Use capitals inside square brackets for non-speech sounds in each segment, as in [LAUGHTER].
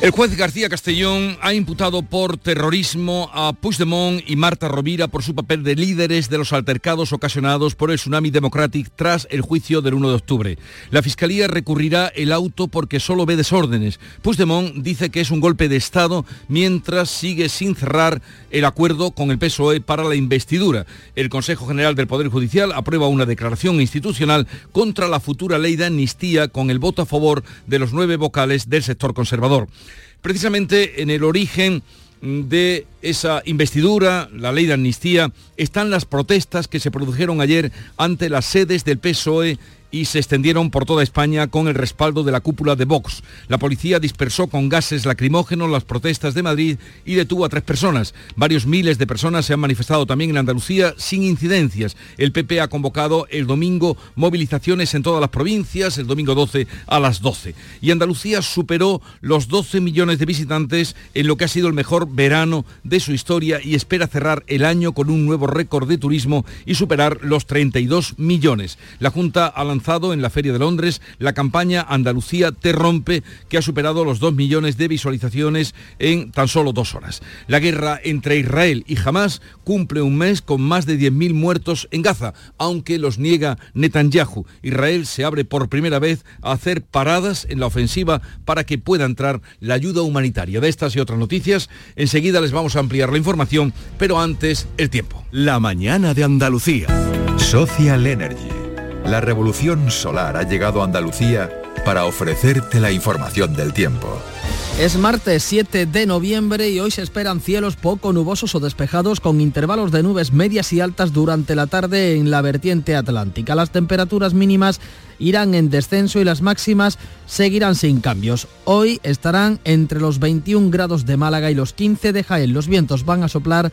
El juez García Castellón ha imputado por terrorismo a Puigdemont y Marta Rovira por su papel de líderes de los altercados ocasionados por el Tsunami Democratic tras el juicio del 1 de octubre. La Fiscalía recurrirá el auto porque solo ve desórdenes. Puigdemont dice que es un golpe de Estado mientras sigue sin cerrar el acuerdo con el PSOE para la investidura. El Consejo General del Poder Judicial aprueba una declaración institucional contra la futura ley de amnistía con el voto a favor de los nueve vocales del sector conservador precisamente en el origen de esa investidura, la ley de amnistía, están las protestas que se produjeron ayer ante las sedes del PSOE y se extendieron por toda España con el respaldo de la cúpula de Vox. La policía dispersó con gases lacrimógenos las protestas de Madrid y detuvo a tres personas. Varios miles de personas se han manifestado también en Andalucía sin incidencias. El PP ha convocado el domingo movilizaciones en todas las provincias, el domingo 12 a las 12. Y Andalucía superó los 12 millones de visitantes en lo que ha sido el mejor verano de su historia y espera cerrar el año con un nuevo récord de turismo y superar los 32 millones. La Junta ha en la Feria de Londres la campaña Andalucía te rompe, que ha superado los 2 millones de visualizaciones en tan solo dos horas. La guerra entre Israel y Hamas cumple un mes con más de 10.000 muertos en Gaza, aunque los niega Netanyahu. Israel se abre por primera vez a hacer paradas en la ofensiva para que pueda entrar la ayuda humanitaria. De estas y otras noticias, enseguida les vamos a ampliar la información, pero antes el tiempo. La mañana de Andalucía. Social Energy la revolución solar ha llegado a Andalucía para ofrecerte la información del tiempo. Es martes 7 de noviembre y hoy se esperan cielos poco nubosos o despejados con intervalos de nubes medias y altas durante la tarde en la vertiente atlántica. Las temperaturas mínimas irán en descenso y las máximas seguirán sin cambios. Hoy estarán entre los 21 grados de Málaga y los 15 de Jaén. Los vientos van a soplar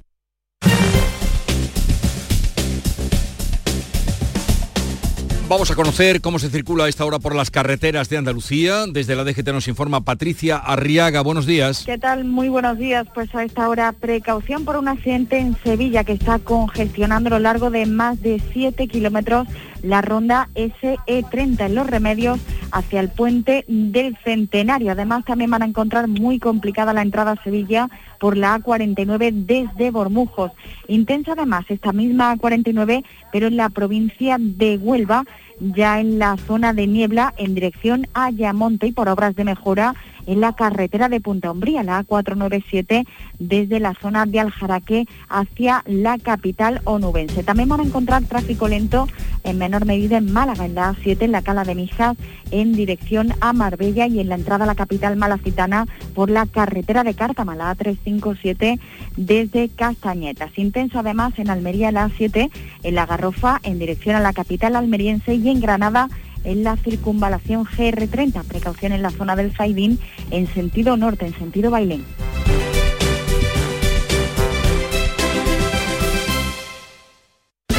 Vamos a conocer cómo se circula a esta hora por las carreteras de Andalucía. Desde la DGT nos informa Patricia Arriaga. Buenos días. ¿Qué tal? Muy buenos días. Pues a esta hora precaución por un accidente en Sevilla que está congestionando a lo largo de más de 7 kilómetros la ronda SE30 en Los Remedios hacia el puente del Centenario. Además también van a encontrar muy complicada la entrada a Sevilla por la A49 desde Bormujos. Intensa además esta misma A49, pero en la provincia de Huelva, ya en la zona de niebla en dirección a Ayamonte y por obras de mejora en la carretera de Punta Umbría, la A497, desde la zona de Aljaraque hacia la capital onubense. También van a encontrar tráfico lento en menor medida en Málaga, en la A7, en la Cala de Mijas, en dirección a Marbella y en la entrada a la capital malacitana por la carretera de Cártama, la A357, desde Castañetas. Intenso además en Almería, la A7, en la Garrofa, en dirección a la capital almeriense y en Granada, en la circunvalación GR30. Precaución en la zona del Saidín en sentido norte, en sentido Bailén.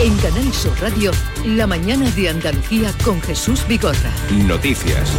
En Canal Sur Radio, la mañana de Andalucía con Jesús Bigorra. Noticias.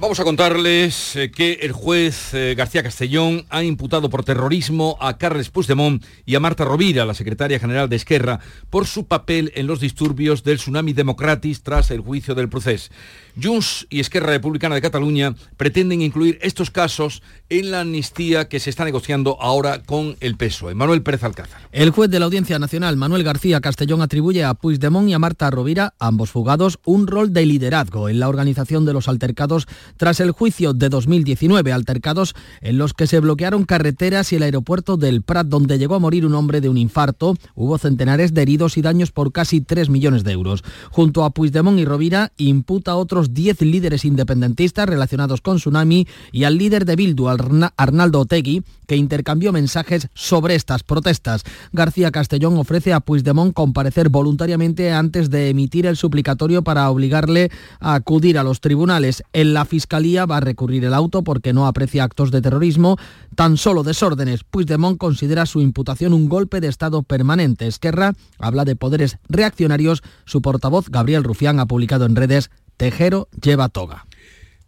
Vamos a contarles eh, que el juez eh, García Castellón ha imputado por terrorismo a Carles Puigdemont y a Marta Rovira, la secretaria general de Esquerra, por su papel en los disturbios del Tsunami Democratis tras el juicio del proceso. Junts y Esquerra Republicana de Cataluña pretenden incluir estos casos en la amnistía que se está negociando ahora con el PSOE. Manuel Pérez Alcázar. El juez de la Audiencia Nacional, Manuel García Castellón, atribuye a Puigdemont y a Marta Rovira, ambos fugados, un rol de liderazgo en la organización de los altercados tras el juicio de 2019, altercados en los que se bloquearon carreteras y el aeropuerto del Prat, donde llegó a morir un hombre de un infarto. Hubo centenares de heridos y daños por casi 3 millones de euros. Junto a Puigdemont y Rovira, imputa a otros 10 líderes independentistas relacionados con Tsunami y al líder de Bildu, Arnaldo Otegui, que intercambió mensajes sobre estas protestas. García Castellón ofrece a Puigdemont comparecer voluntariamente antes de emitir el suplicatorio para obligarle a acudir a los tribunales. En la Fiscalía va a recurrir el auto porque no aprecia actos de terrorismo, tan solo desórdenes. Puigdemont considera su imputación un golpe de Estado permanente. Esquerra habla de poderes reaccionarios. Su portavoz, Gabriel Rufián, ha publicado en redes Tejero lleva toga.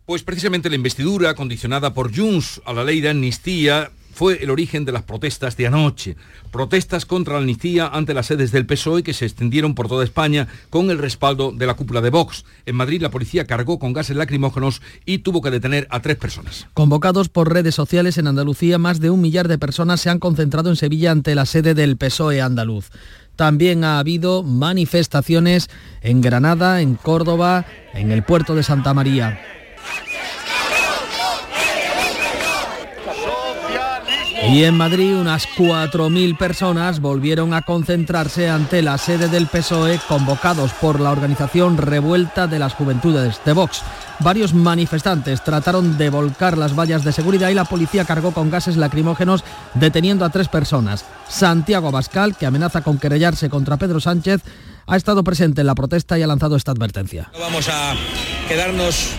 Pues precisamente la investidura condicionada por Junts a la ley de amnistía fue el origen de las protestas de anoche. Protestas contra la amnistía ante las sedes del PSOE que se extendieron por toda España con el respaldo de la cúpula de Vox. En Madrid la policía cargó con gases lacrimógenos y tuvo que detener a tres personas. Convocados por redes sociales en Andalucía, más de un millar de personas se han concentrado en Sevilla ante la sede del PSOE andaluz. También ha habido manifestaciones en Granada, en Córdoba, en el puerto de Santa María. Y en Madrid unas 4.000 personas volvieron a concentrarse ante la sede del PSOE convocados por la organización Revuelta de las Juventudes de Vox. Varios manifestantes trataron de volcar las vallas de seguridad y la policía cargó con gases lacrimógenos deteniendo a tres personas. Santiago Abascal, que amenaza con querellarse contra Pedro Sánchez, ha estado presente en la protesta y ha lanzado esta advertencia. Vamos a quedarnos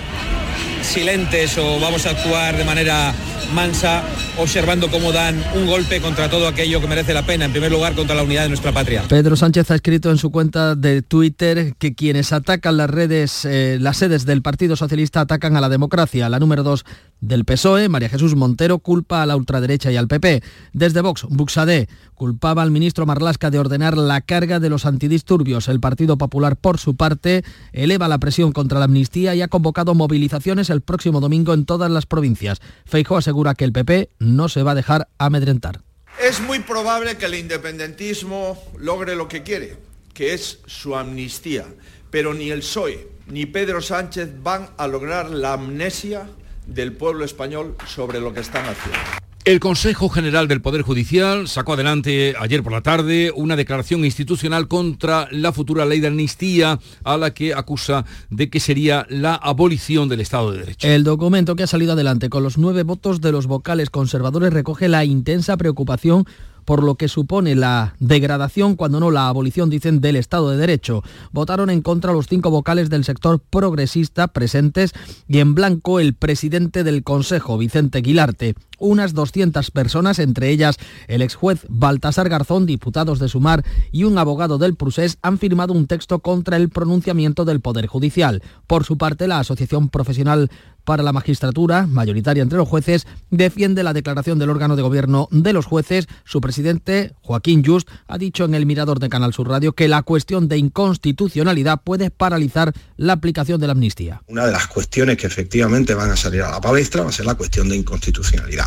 silentes o vamos a actuar de manera mansa, observando cómo dan un golpe contra todo aquello que merece la pena, en primer lugar contra la unidad de nuestra patria. Pedro Sánchez ha escrito en su cuenta de Twitter que quienes atacan las redes, eh, las sedes del Partido Socialista atacan a la democracia. La número dos del PSOE, María Jesús Montero, culpa a la ultraderecha y al PP. Desde Vox, Buxadé culpaba al ministro Marlasca de ordenar la carga de los antidisturbios. El Partido Popular, por su parte, eleva la presión contra la amnistía y ha convocado movilizaciones el próximo domingo en todas las provincias. Feijóo asegura que el PP no se va a dejar amedrentar. Es muy probable que el independentismo logre lo que quiere, que es su amnistía, pero ni el PSOE ni Pedro Sánchez van a lograr la amnesia del pueblo español sobre lo que están haciendo. El Consejo General del Poder Judicial sacó adelante ayer por la tarde una declaración institucional contra la futura ley de amnistía a la que acusa de que sería la abolición del Estado de Derecho. El documento que ha salido adelante con los nueve votos de los vocales conservadores recoge la intensa preocupación por lo que supone la degradación, cuando no la abolición, dicen, del Estado de Derecho. Votaron en contra los cinco vocales del sector progresista presentes y en blanco el presidente del Consejo, Vicente Guilarte. Unas 200 personas, entre ellas el ex juez Baltasar Garzón, diputados de Sumar y un abogado del Prusés, han firmado un texto contra el pronunciamiento del Poder Judicial. Por su parte, la Asociación Profesional para la magistratura, mayoritaria entre los jueces, defiende la declaración del órgano de gobierno de los jueces. Su presidente, Joaquín Just, ha dicho en el Mirador de Canal Sur Radio que la cuestión de inconstitucionalidad puede paralizar la aplicación de la amnistía. Una de las cuestiones que efectivamente van a salir a la palestra va a ser la cuestión de inconstitucionalidad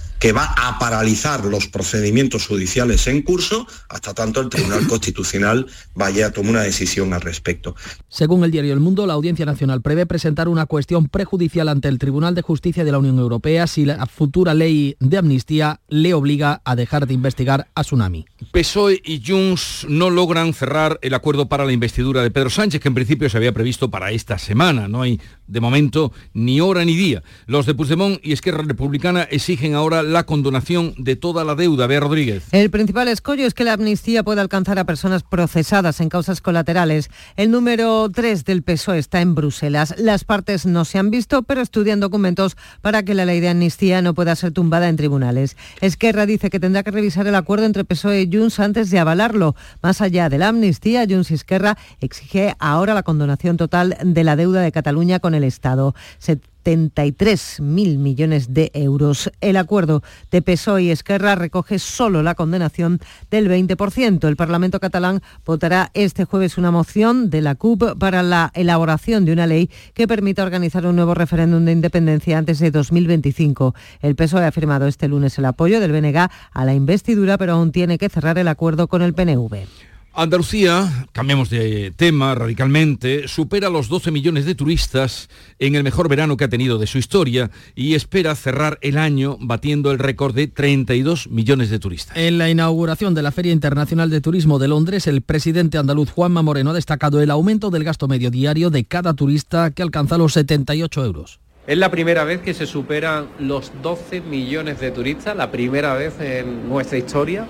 que va a paralizar los procedimientos judiciales en curso hasta tanto el Tribunal [COUGHS] Constitucional vaya a tomar una decisión al respecto. Según el diario El Mundo, la Audiencia Nacional prevé presentar una cuestión prejudicial ante el Tribunal de Justicia de la Unión Europea si la futura ley de amnistía le obliga a dejar de investigar a Tsunami. PSOE y Junts no logran cerrar el acuerdo para la investidura de Pedro Sánchez, que en principio se había previsto para esta semana. No hay, de momento, ni hora ni día. Los de Puigdemont y Esquerra Republicana exigen ahora la condonación de toda la deuda. Bea Rodríguez. El principal escollo es que la amnistía pueda alcanzar a personas procesadas en causas colaterales. El número 3 del PSOE está en Bruselas. Las partes no se han visto, pero estudian documentos para que la ley de amnistía no pueda ser tumbada en tribunales. Esquerra dice que tendrá que revisar el acuerdo entre PSOE y Junts antes de avalarlo. Más allá de la amnistía, Junts y Esquerra exige ahora la condonación total de la deuda de Cataluña con el Estado. Se 73.000 millones de euros. El acuerdo de PSOE y Esquerra recoge solo la condenación del 20%. El Parlamento catalán votará este jueves una moción de la CUP para la elaboración de una ley que permita organizar un nuevo referéndum de independencia antes de 2025. El PSOE ha firmado este lunes el apoyo del BNG a la investidura, pero aún tiene que cerrar el acuerdo con el PNV. Andalucía, cambiamos de tema radicalmente, supera los 12 millones de turistas en el mejor verano que ha tenido de su historia y espera cerrar el año batiendo el récord de 32 millones de turistas. En la inauguración de la Feria Internacional de Turismo de Londres, el presidente andaluz Juanma Moreno ha destacado el aumento del gasto medio diario de cada turista que alcanza los 78 euros. Es la primera vez que se superan los 12 millones de turistas, la primera vez en nuestra historia.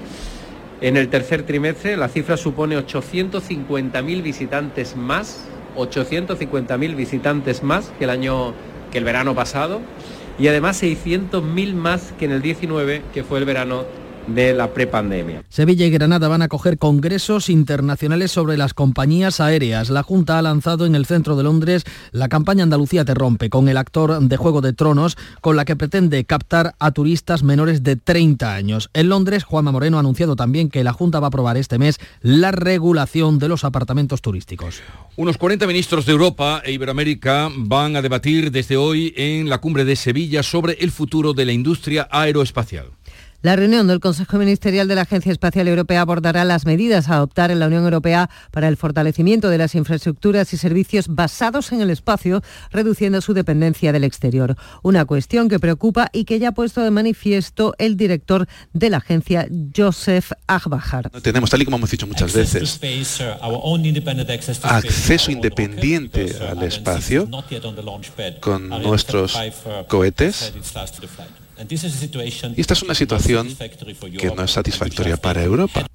En el tercer trimestre la cifra supone 850.000 visitantes más, 850.000 visitantes más que el año que el verano pasado y además 600.000 más que en el 19, que fue el verano de la prepandemia. Sevilla y Granada van a coger congresos internacionales sobre las compañías aéreas. La Junta ha lanzado en el centro de Londres la campaña Andalucía te rompe con el actor de Juego de Tronos con la que pretende captar a turistas menores de 30 años. En Londres, Juanma Moreno ha anunciado también que la Junta va a aprobar este mes la regulación de los apartamentos turísticos. Unos 40 ministros de Europa e Iberoamérica van a debatir desde hoy en la cumbre de Sevilla sobre el futuro de la industria aeroespacial. La reunión del Consejo Ministerial de la Agencia Espacial Europea abordará las medidas a adoptar en la Unión Europea para el fortalecimiento de las infraestructuras y servicios basados en el espacio, reduciendo su dependencia del exterior. Una cuestión que preocupa y que ya ha puesto de manifiesto el director de la agencia, Joseph Agbahar. Tenemos, tal y como hemos dicho muchas veces, acceso independiente al espacio con nuestros cohetes y esta es una situación que no es satisfactoria para Europa.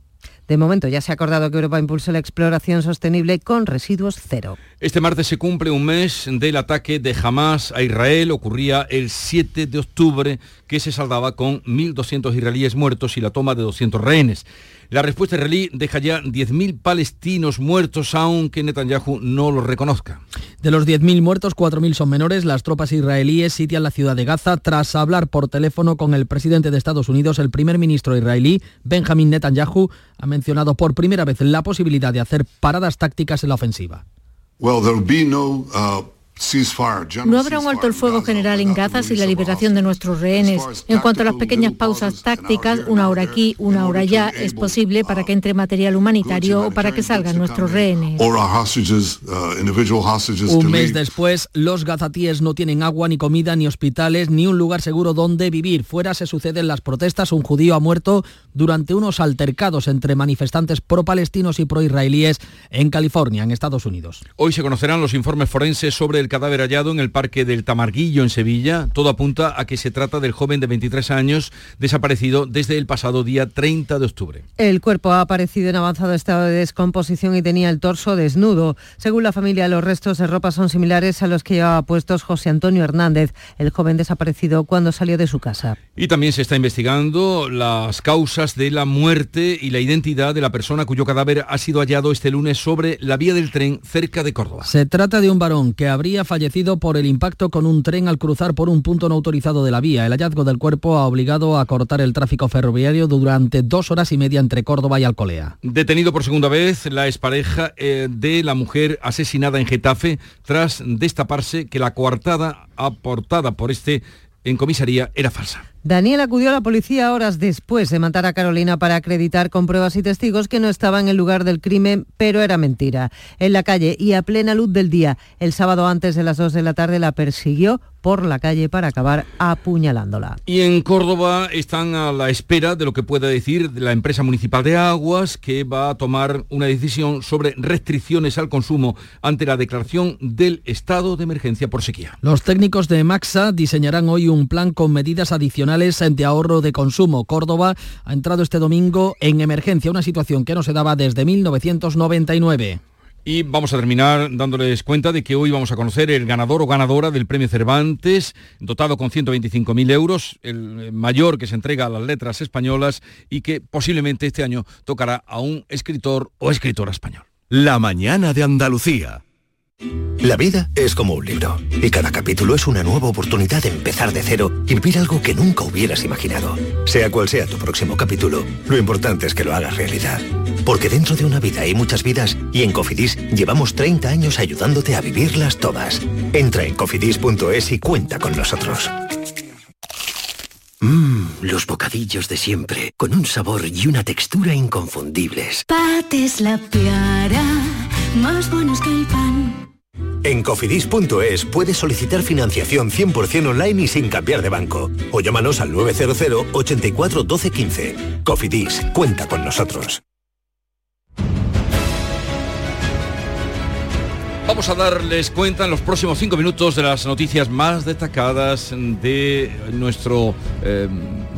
De momento ya se ha acordado que Europa impulse la exploración sostenible con residuos cero. Este martes se cumple un mes del ataque de Hamas a Israel. Ocurría el 7 de octubre que se saldaba con 1.200 israelíes muertos y la toma de 200 rehenes. La respuesta israelí deja ya 10.000 palestinos muertos, aunque Netanyahu no los reconozca. De los 10.000 muertos, 4.000 son menores. Las tropas israelíes sitian la ciudad de Gaza tras hablar por teléfono con el presidente de Estados Unidos. El primer ministro israelí, Benjamin Netanyahu, ha mencionado por primera vez la posibilidad de hacer paradas tácticas en la ofensiva. No habrá un alto el fuego general en Gaza sin la liberación de nuestros rehenes. En cuanto a las pequeñas pausas tácticas, una hora aquí, una hora allá, es posible para que entre material humanitario o para que salgan nuestros rehenes. Uh, un mes después, los gazatíes no tienen agua, ni comida, ni hospitales, ni un lugar seguro donde vivir. Fuera se suceden las protestas. Un judío ha muerto durante unos altercados entre manifestantes pro-palestinos y pro-israelíes en California, en Estados Unidos. Hoy se conocerán los informes forenses sobre el el cadáver hallado en el Parque del Tamarguillo, en Sevilla. Todo apunta a que se trata del joven de 23 años desaparecido desde el pasado día 30 de octubre. El cuerpo ha aparecido en avanzado estado de descomposición y tenía el torso desnudo. Según la familia, los restos de ropa son similares a los que llevaba puestos José Antonio Hernández, el joven desaparecido cuando salió de su casa. Y también se está investigando las causas de la muerte y la identidad de la persona cuyo cadáver ha sido hallado este lunes sobre la vía del tren cerca de Córdoba. Se trata de un varón que habría fallecido por el impacto con un tren al cruzar por un punto no autorizado de la vía. El hallazgo del cuerpo ha obligado a cortar el tráfico ferroviario durante dos horas y media entre Córdoba y Alcolea. Detenido por segunda vez la expareja eh, de la mujer asesinada en Getafe tras destaparse que la coartada aportada por este en comisaría era falsa. Daniel acudió a la policía horas después de matar a Carolina para acreditar con pruebas y testigos que no estaba en el lugar del crimen, pero era mentira. En la calle y a plena luz del día, el sábado antes de las 2 de la tarde la persiguió por la calle para acabar apuñalándola. Y en Córdoba están a la espera de lo que pueda decir la empresa municipal de aguas, que va a tomar una decisión sobre restricciones al consumo ante la declaración del estado de emergencia por sequía. Los técnicos de Maxa diseñarán hoy un plan con medidas adicionales de ahorro de consumo. Córdoba ha entrado este domingo en emergencia, una situación que no se daba desde 1999. Y vamos a terminar dándoles cuenta de que hoy vamos a conocer el ganador o ganadora del premio Cervantes, dotado con 125.000 euros, el mayor que se entrega a las letras españolas y que posiblemente este año tocará a un escritor o escritora español. La mañana de Andalucía. La vida es como un libro y cada capítulo es una nueva oportunidad de empezar de cero y vivir algo que nunca hubieras imaginado. Sea cual sea tu próximo capítulo, lo importante es que lo hagas realidad. Porque dentro de una vida hay muchas vidas y en Cofidis llevamos 30 años ayudándote a vivirlas todas. Entra en cofidis.es y cuenta con nosotros. Mmm, los bocadillos de siempre, con un sabor y una textura inconfundibles. Pates la piara, más buenos que el pan. En cofidis.es puedes solicitar financiación 100% online y sin cambiar de banco. O llámanos al 900 84 12 15. Cofidis, cuenta con nosotros. Vamos a darles cuenta en los próximos cinco minutos de las noticias más destacadas de, nuestro, eh,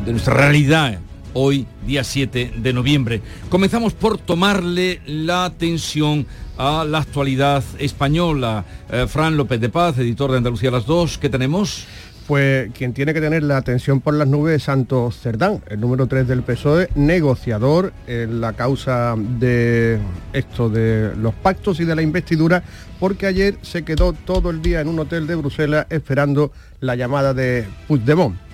de nuestra realidad hoy, día 7 de noviembre. Comenzamos por tomarle la atención a la actualidad española. Eh, Fran López de Paz, editor de Andalucía Las Dos, ¿qué tenemos? Pues quien tiene que tener la atención por las nubes es Santos Cerdán, el número 3 del PSOE, negociador en la causa de esto, de los pactos y de la investidura, porque ayer se quedó todo el día en un hotel de Bruselas esperando la llamada de Puigdemont.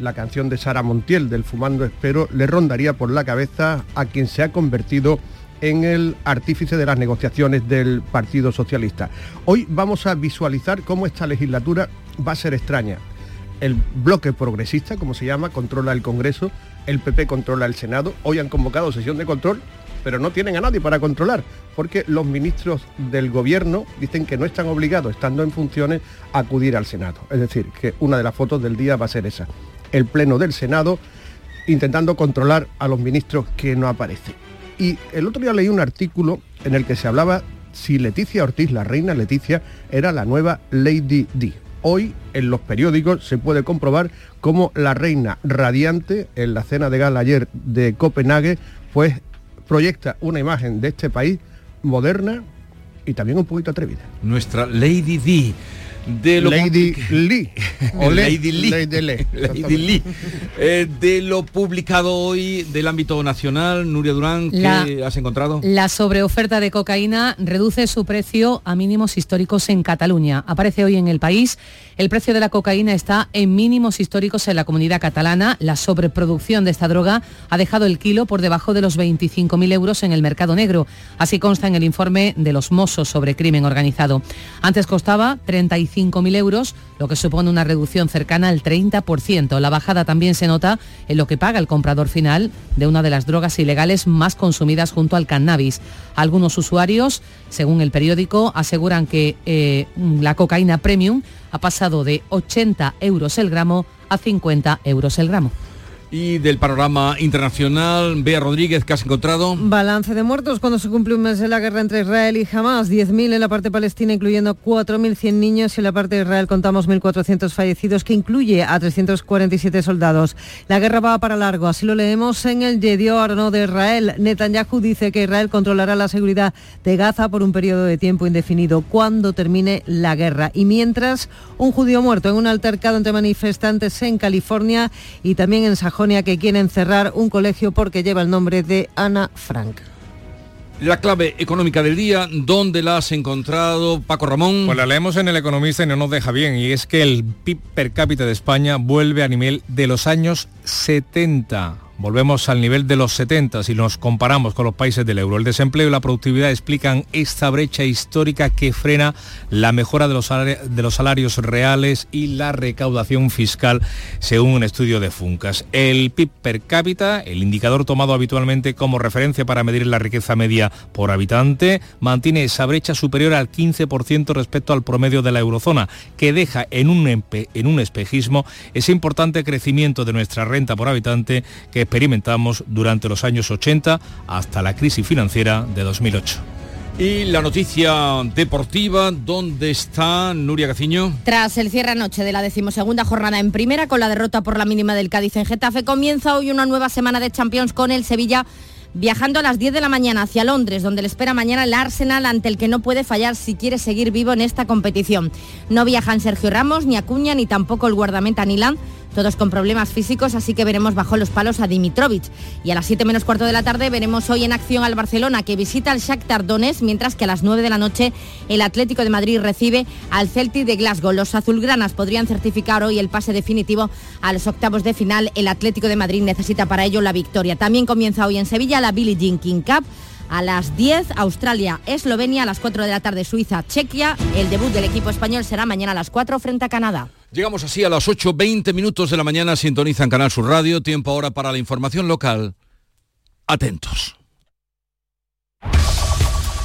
La canción de Sara Montiel del Fumando Espero le rondaría por la cabeza a quien se ha convertido en el artífice de las negociaciones del Partido Socialista. Hoy vamos a visualizar cómo esta legislatura va a ser extraña. El bloque progresista, como se llama, controla el Congreso, el PP controla el Senado. Hoy han convocado sesión de control, pero no tienen a nadie para controlar, porque los ministros del gobierno dicen que no están obligados, estando en funciones, a acudir al Senado. Es decir, que una de las fotos del día va a ser esa. El Pleno del Senado intentando controlar a los ministros que no aparecen. Y el otro día leí un artículo en el que se hablaba si Leticia Ortiz, la reina Leticia, era la nueva Lady D. Hoy en los periódicos se puede comprobar cómo la reina radiante en la cena de gala ayer de Copenhague pues proyecta una imagen de este país moderna y también un poquito atrevida. Nuestra Lady D de lo Lady Lee [LAUGHS] o Lady Lee, Lady Lee. [LAUGHS] Eh, de lo publicado hoy del ámbito nacional Nuria Durán ¿qué has encontrado? La sobreoferta de cocaína reduce su precio a mínimos históricos en Cataluña. Aparece hoy en el país. El precio de la cocaína está en mínimos históricos en la comunidad catalana. La sobreproducción de esta droga ha dejado el kilo por debajo de los 25.000 euros en el mercado negro. Así consta en el informe de los Mossos sobre crimen organizado. Antes costaba 35 5.000 euros, lo que supone una reducción cercana al 30%. La bajada también se nota en lo que paga el comprador final de una de las drogas ilegales más consumidas junto al cannabis. Algunos usuarios, según el periódico, aseguran que eh, la cocaína premium ha pasado de 80 euros el gramo a 50 euros el gramo. Y del panorama internacional, Bea Rodríguez, ¿qué has encontrado? Balance de muertos cuando se cumple un mes de la guerra entre Israel y Hamas. 10.000 en la parte palestina, incluyendo 4.100 niños. Y en la parte de Israel contamos 1.400 fallecidos, que incluye a 347 soldados. La guerra va para largo, así lo leemos en el Yedior de Israel. Netanyahu dice que Israel controlará la seguridad de Gaza por un periodo de tiempo indefinido, cuando termine la guerra. Y mientras, un judío muerto en un altercado entre manifestantes en California y también en Que quieren cerrar un colegio porque lleva el nombre de Ana Frank. La clave económica del día, ¿dónde la has encontrado, Paco Ramón? Pues la leemos en El Economista y no nos deja bien, y es que el PIB per cápita de España vuelve a nivel de los años 70 Volvemos al nivel de los 70 si nos comparamos con los países del euro. El desempleo y la productividad explican esta brecha histórica que frena la mejora de los, salarios, reales y la recaudación fiscal, según un estudio de Funcas. El PIB per cápita, el indicador tomado habitualmente como referencia para medir la riqueza media por habitante, mantiene esa brecha superior al 15% respecto al promedio de la eurozona, que deja en un, en un espejismo ese importante crecimiento de nuestra renta por habitante que experimentamos durante los años 80 hasta la crisis financiera de 2008. Y la noticia deportiva, ¿dónde está Nuria Gaciño? Tras el cierre anoche de la decimosegunda jornada en primera con la derrota por la mínima del Cádiz en Getafe, comienza hoy una nueva semana de Champions con el Sevilla viajando a las 10 de la mañana hacia Londres, donde le espera mañana el Arsenal ante el que no puede fallar si quiere seguir vivo en esta competición. No viajan Sergio Ramos, ni Acuña, ni tampoco el guardameta Nilan todos con problemas físicos, así que veremos bajo los palos a Dimitrovic. Y a las 7 menos cuarto de la tarde veremos hoy en acción al Barcelona, que visita al Shakhtar Donetsk, mientras que a las 9 de la noche el Atlético de Madrid recibe al Celtic de Glasgow. Los azulgranas podrían certificar hoy el pase definitivo a los octavos de final. El Atlético de Madrid necesita para ello la victoria. También comienza hoy en Sevilla la Billie Jean King Cup. A las 10, Australia, Eslovenia, a las 4 de la tarde, Suiza, Chequia. El debut del equipo español será mañana a las 4 frente a Canadá. Llegamos así a las 8.20 minutos de la mañana, sintonizan Canal Sur Radio, tiempo ahora para la información local. Atentos.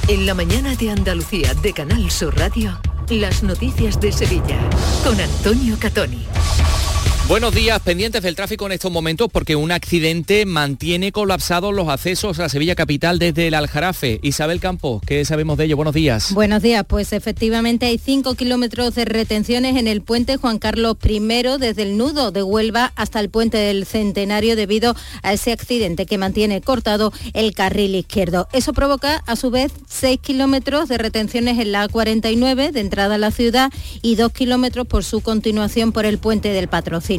En la mañana de Andalucía de Canal Sur Radio, las noticias de Sevilla con Antonio Catoni. Buenos días, pendientes del tráfico en estos momentos porque un accidente mantiene colapsados los accesos a Sevilla Capital desde el Aljarafe. Isabel Campos, ¿qué sabemos de ello? Buenos días. Buenos días, pues efectivamente hay 5 kilómetros de retenciones en el puente Juan Carlos I desde el nudo de Huelva hasta el puente del Centenario debido a ese accidente que mantiene cortado el carril izquierdo. Eso provoca a su vez 6 kilómetros de retenciones en la A49 de entrada a la ciudad y 2 kilómetros por su continuación por el puente del Patrocinio.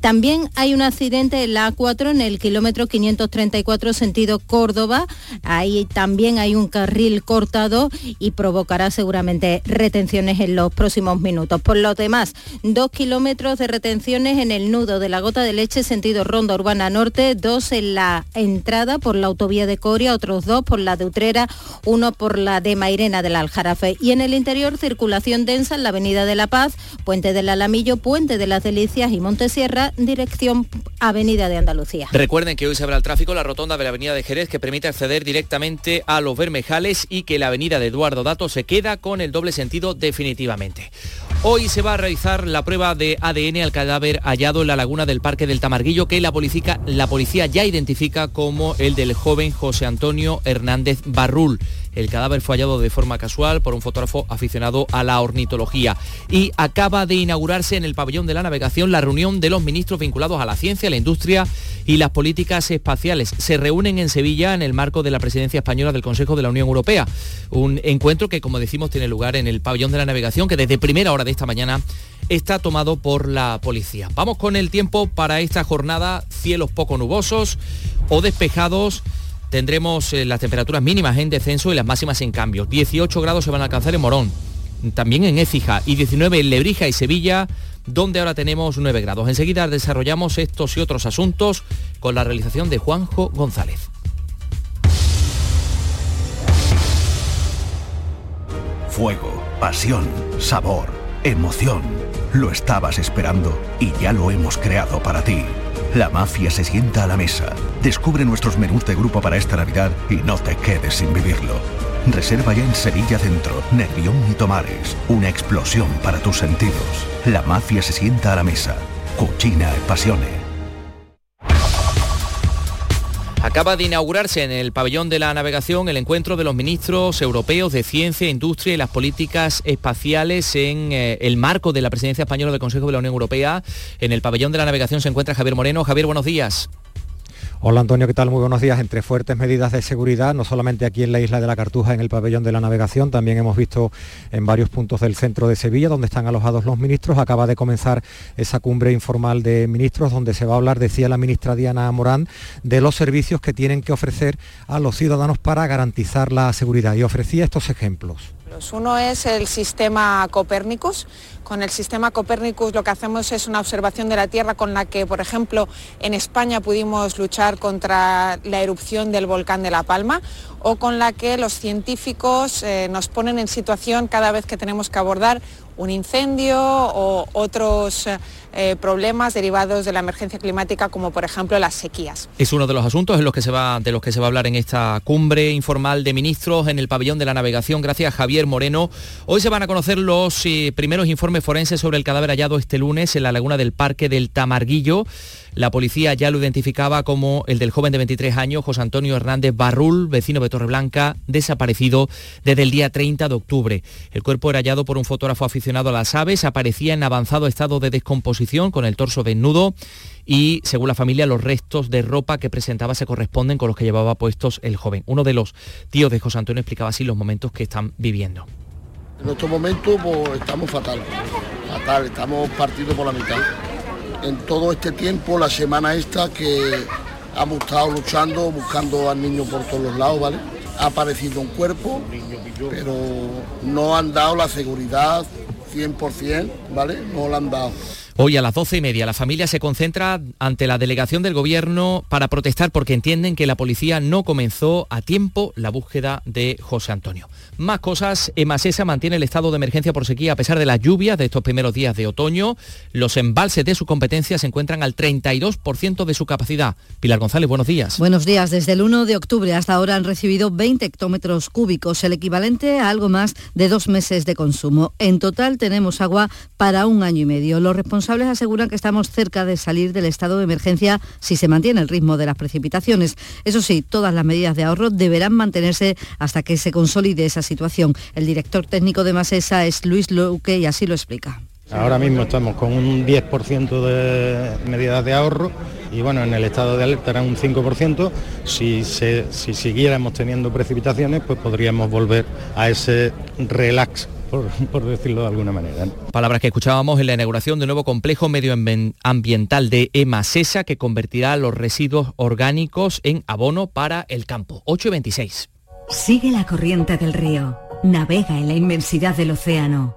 También hay un accidente en la A4 en el kilómetro 534 sentido Córdoba. Ahí también hay un carril cortado y provocará seguramente retenciones en los próximos minutos. Por lo demás, dos kilómetros de retenciones en el nudo de la gota de leche sentido Ronda Urbana Norte, dos en la entrada por la autovía de Coria, otros dos por la de Utrera, uno por la de Mairena del Aljarafe. Y en el interior, circulación densa en la Avenida de la Paz, Puente del Alamillo, Puente de las Delicias y Monte Sierra, dirección Avenida de Andalucía. Recuerden que hoy se habrá el tráfico la rotonda de la Avenida de Jerez que permite acceder directamente a los Bermejales y que la Avenida de Eduardo Dato se queda con el doble sentido definitivamente. Hoy se va a realizar la prueba de ADN al cadáver hallado en la laguna del Parque del Tamarguillo que la policía, la policía ya identifica como el del joven José Antonio Hernández Barrul. El cadáver fue hallado de forma casual por un fotógrafo aficionado a la ornitología. Y acaba de inaugurarse en el pabellón de la navegación la reunión de los ministros vinculados a la ciencia, la industria y las políticas espaciales. Se reúnen en Sevilla en el marco de la presidencia española del Consejo de la Unión Europea. Un encuentro que, como decimos, tiene lugar en el pabellón de la navegación, que desde primera hora de esta mañana está tomado por la policía. Vamos con el tiempo para esta jornada, cielos poco nubosos o despejados tendremos eh, las temperaturas mínimas en descenso y las máximas en cambio. 18 grados se van a alcanzar en Morón, también en Écija y 19 en Lebrija y Sevilla, donde ahora tenemos 9 grados. Enseguida desarrollamos estos y otros asuntos con la realización de Juanjo González. Fuego, pasión, sabor, emoción. Lo estabas esperando y ya lo hemos creado para ti. La mafia se sienta a la mesa. Descubre nuestros menús de grupo para esta Navidad y no te quedes sin vivirlo. Reserva ya en Sevilla Centro, Nervión y Tomares. Una explosión para tus sentidos. La mafia se sienta a la mesa. Cucina e Pasione. Acaba de inaugurarse en el pabellón de la navegación el encuentro de los ministros europeos de Ciencia, Industria y las Políticas Espaciales en eh, el marco de la presidencia española del Consejo de la Unión Europea. En el pabellón de la navegación se encuentra Javier Moreno. Javier, buenos días. Hola Antonio, ¿qué tal? Muy buenos días. Entre fuertes medidas de seguridad, no solamente aquí en la isla de la Cartuja, en el pabellón de la navegación, también hemos visto en varios puntos del centro de Sevilla, donde están alojados los ministros. Acaba de comenzar esa cumbre informal de ministros, donde se va a hablar, decía la ministra Diana Morán, de los servicios que tienen que ofrecer a los ciudadanos para garantizar la seguridad. Y ofrecía estos ejemplos. Uno es el sistema Copérnicus. Con el sistema Copérnicus lo que hacemos es una observación de la Tierra con la que, por ejemplo, en España pudimos luchar contra la erupción del volcán de La Palma o con la que los científicos eh, nos ponen en situación cada vez que tenemos que abordar un incendio o otros eh, problemas derivados de la emergencia climática como por ejemplo las sequías. Es uno de los asuntos en los que se va, de los que se va a hablar en esta cumbre informal de ministros en el pabellón de la navegación. Gracias Javier Moreno. Hoy se van a conocer los eh, primeros informes forenses sobre el cadáver hallado este lunes en la laguna del Parque del Tamarguillo. La policía ya lo identificaba como el del joven de 23 años, José Antonio Hernández Barrul, vecino de Torreblanca, desaparecido desde el día 30 de octubre. El cuerpo era hallado por un fotógrafo aficionado a las aves, aparecía en avanzado estado de descomposición con el torso desnudo y según la familia los restos de ropa que presentaba se corresponden con los que llevaba puestos el joven. Uno de los tíos de José Antonio explicaba así los momentos que están viviendo. En estos momentos pues, estamos fatal, fatal, estamos partidos por la mitad en todo este tiempo, la semana esta que hemos estado luchando, buscando al niño por todos los lados, ¿vale? Ha aparecido un cuerpo, pero no han dado la seguridad 100%, ¿vale? No lo han dado. Hoy a las doce y media la familia se concentra ante la delegación del gobierno para protestar porque entienden que la policía no comenzó a tiempo la búsqueda de José Antonio. Más cosas, Emasesa mantiene el estado de emergencia por sequía a pesar de las lluvias de estos primeros días de otoño. Los embalses de su competencia se encuentran al 32% de su capacidad. Pilar González, buenos días. Buenos días. Desde el 1 de octubre hasta ahora han recibido 20 hectómetros cúbicos, el equivalente a algo más de dos meses de consumo. En total tenemos agua para un año y medio. Los responsables responsables aseguran que estamos cerca de salir del estado de emergencia si se mantiene el ritmo de las precipitaciones. Eso sí, todas las medidas de ahorro deberán mantenerse hasta que se consolide esa situación. El director técnico de Masesa es Luis Luque y así lo explica. Ahora mismo estamos con un 10% de medidas de ahorro y bueno, en el estado de alerta era un 5%. Si, si siguiéramos teniendo precipitaciones, pues podríamos volver a ese relax por, decirlo de alguna manera. Palabras que escuchábamos en la inauguración del nuevo complejo medioambiental de EMASESA que convertirá los residuos orgánicos en abono para el campo. 826. Sigue la corriente del río, navega en la inmensidad del océano,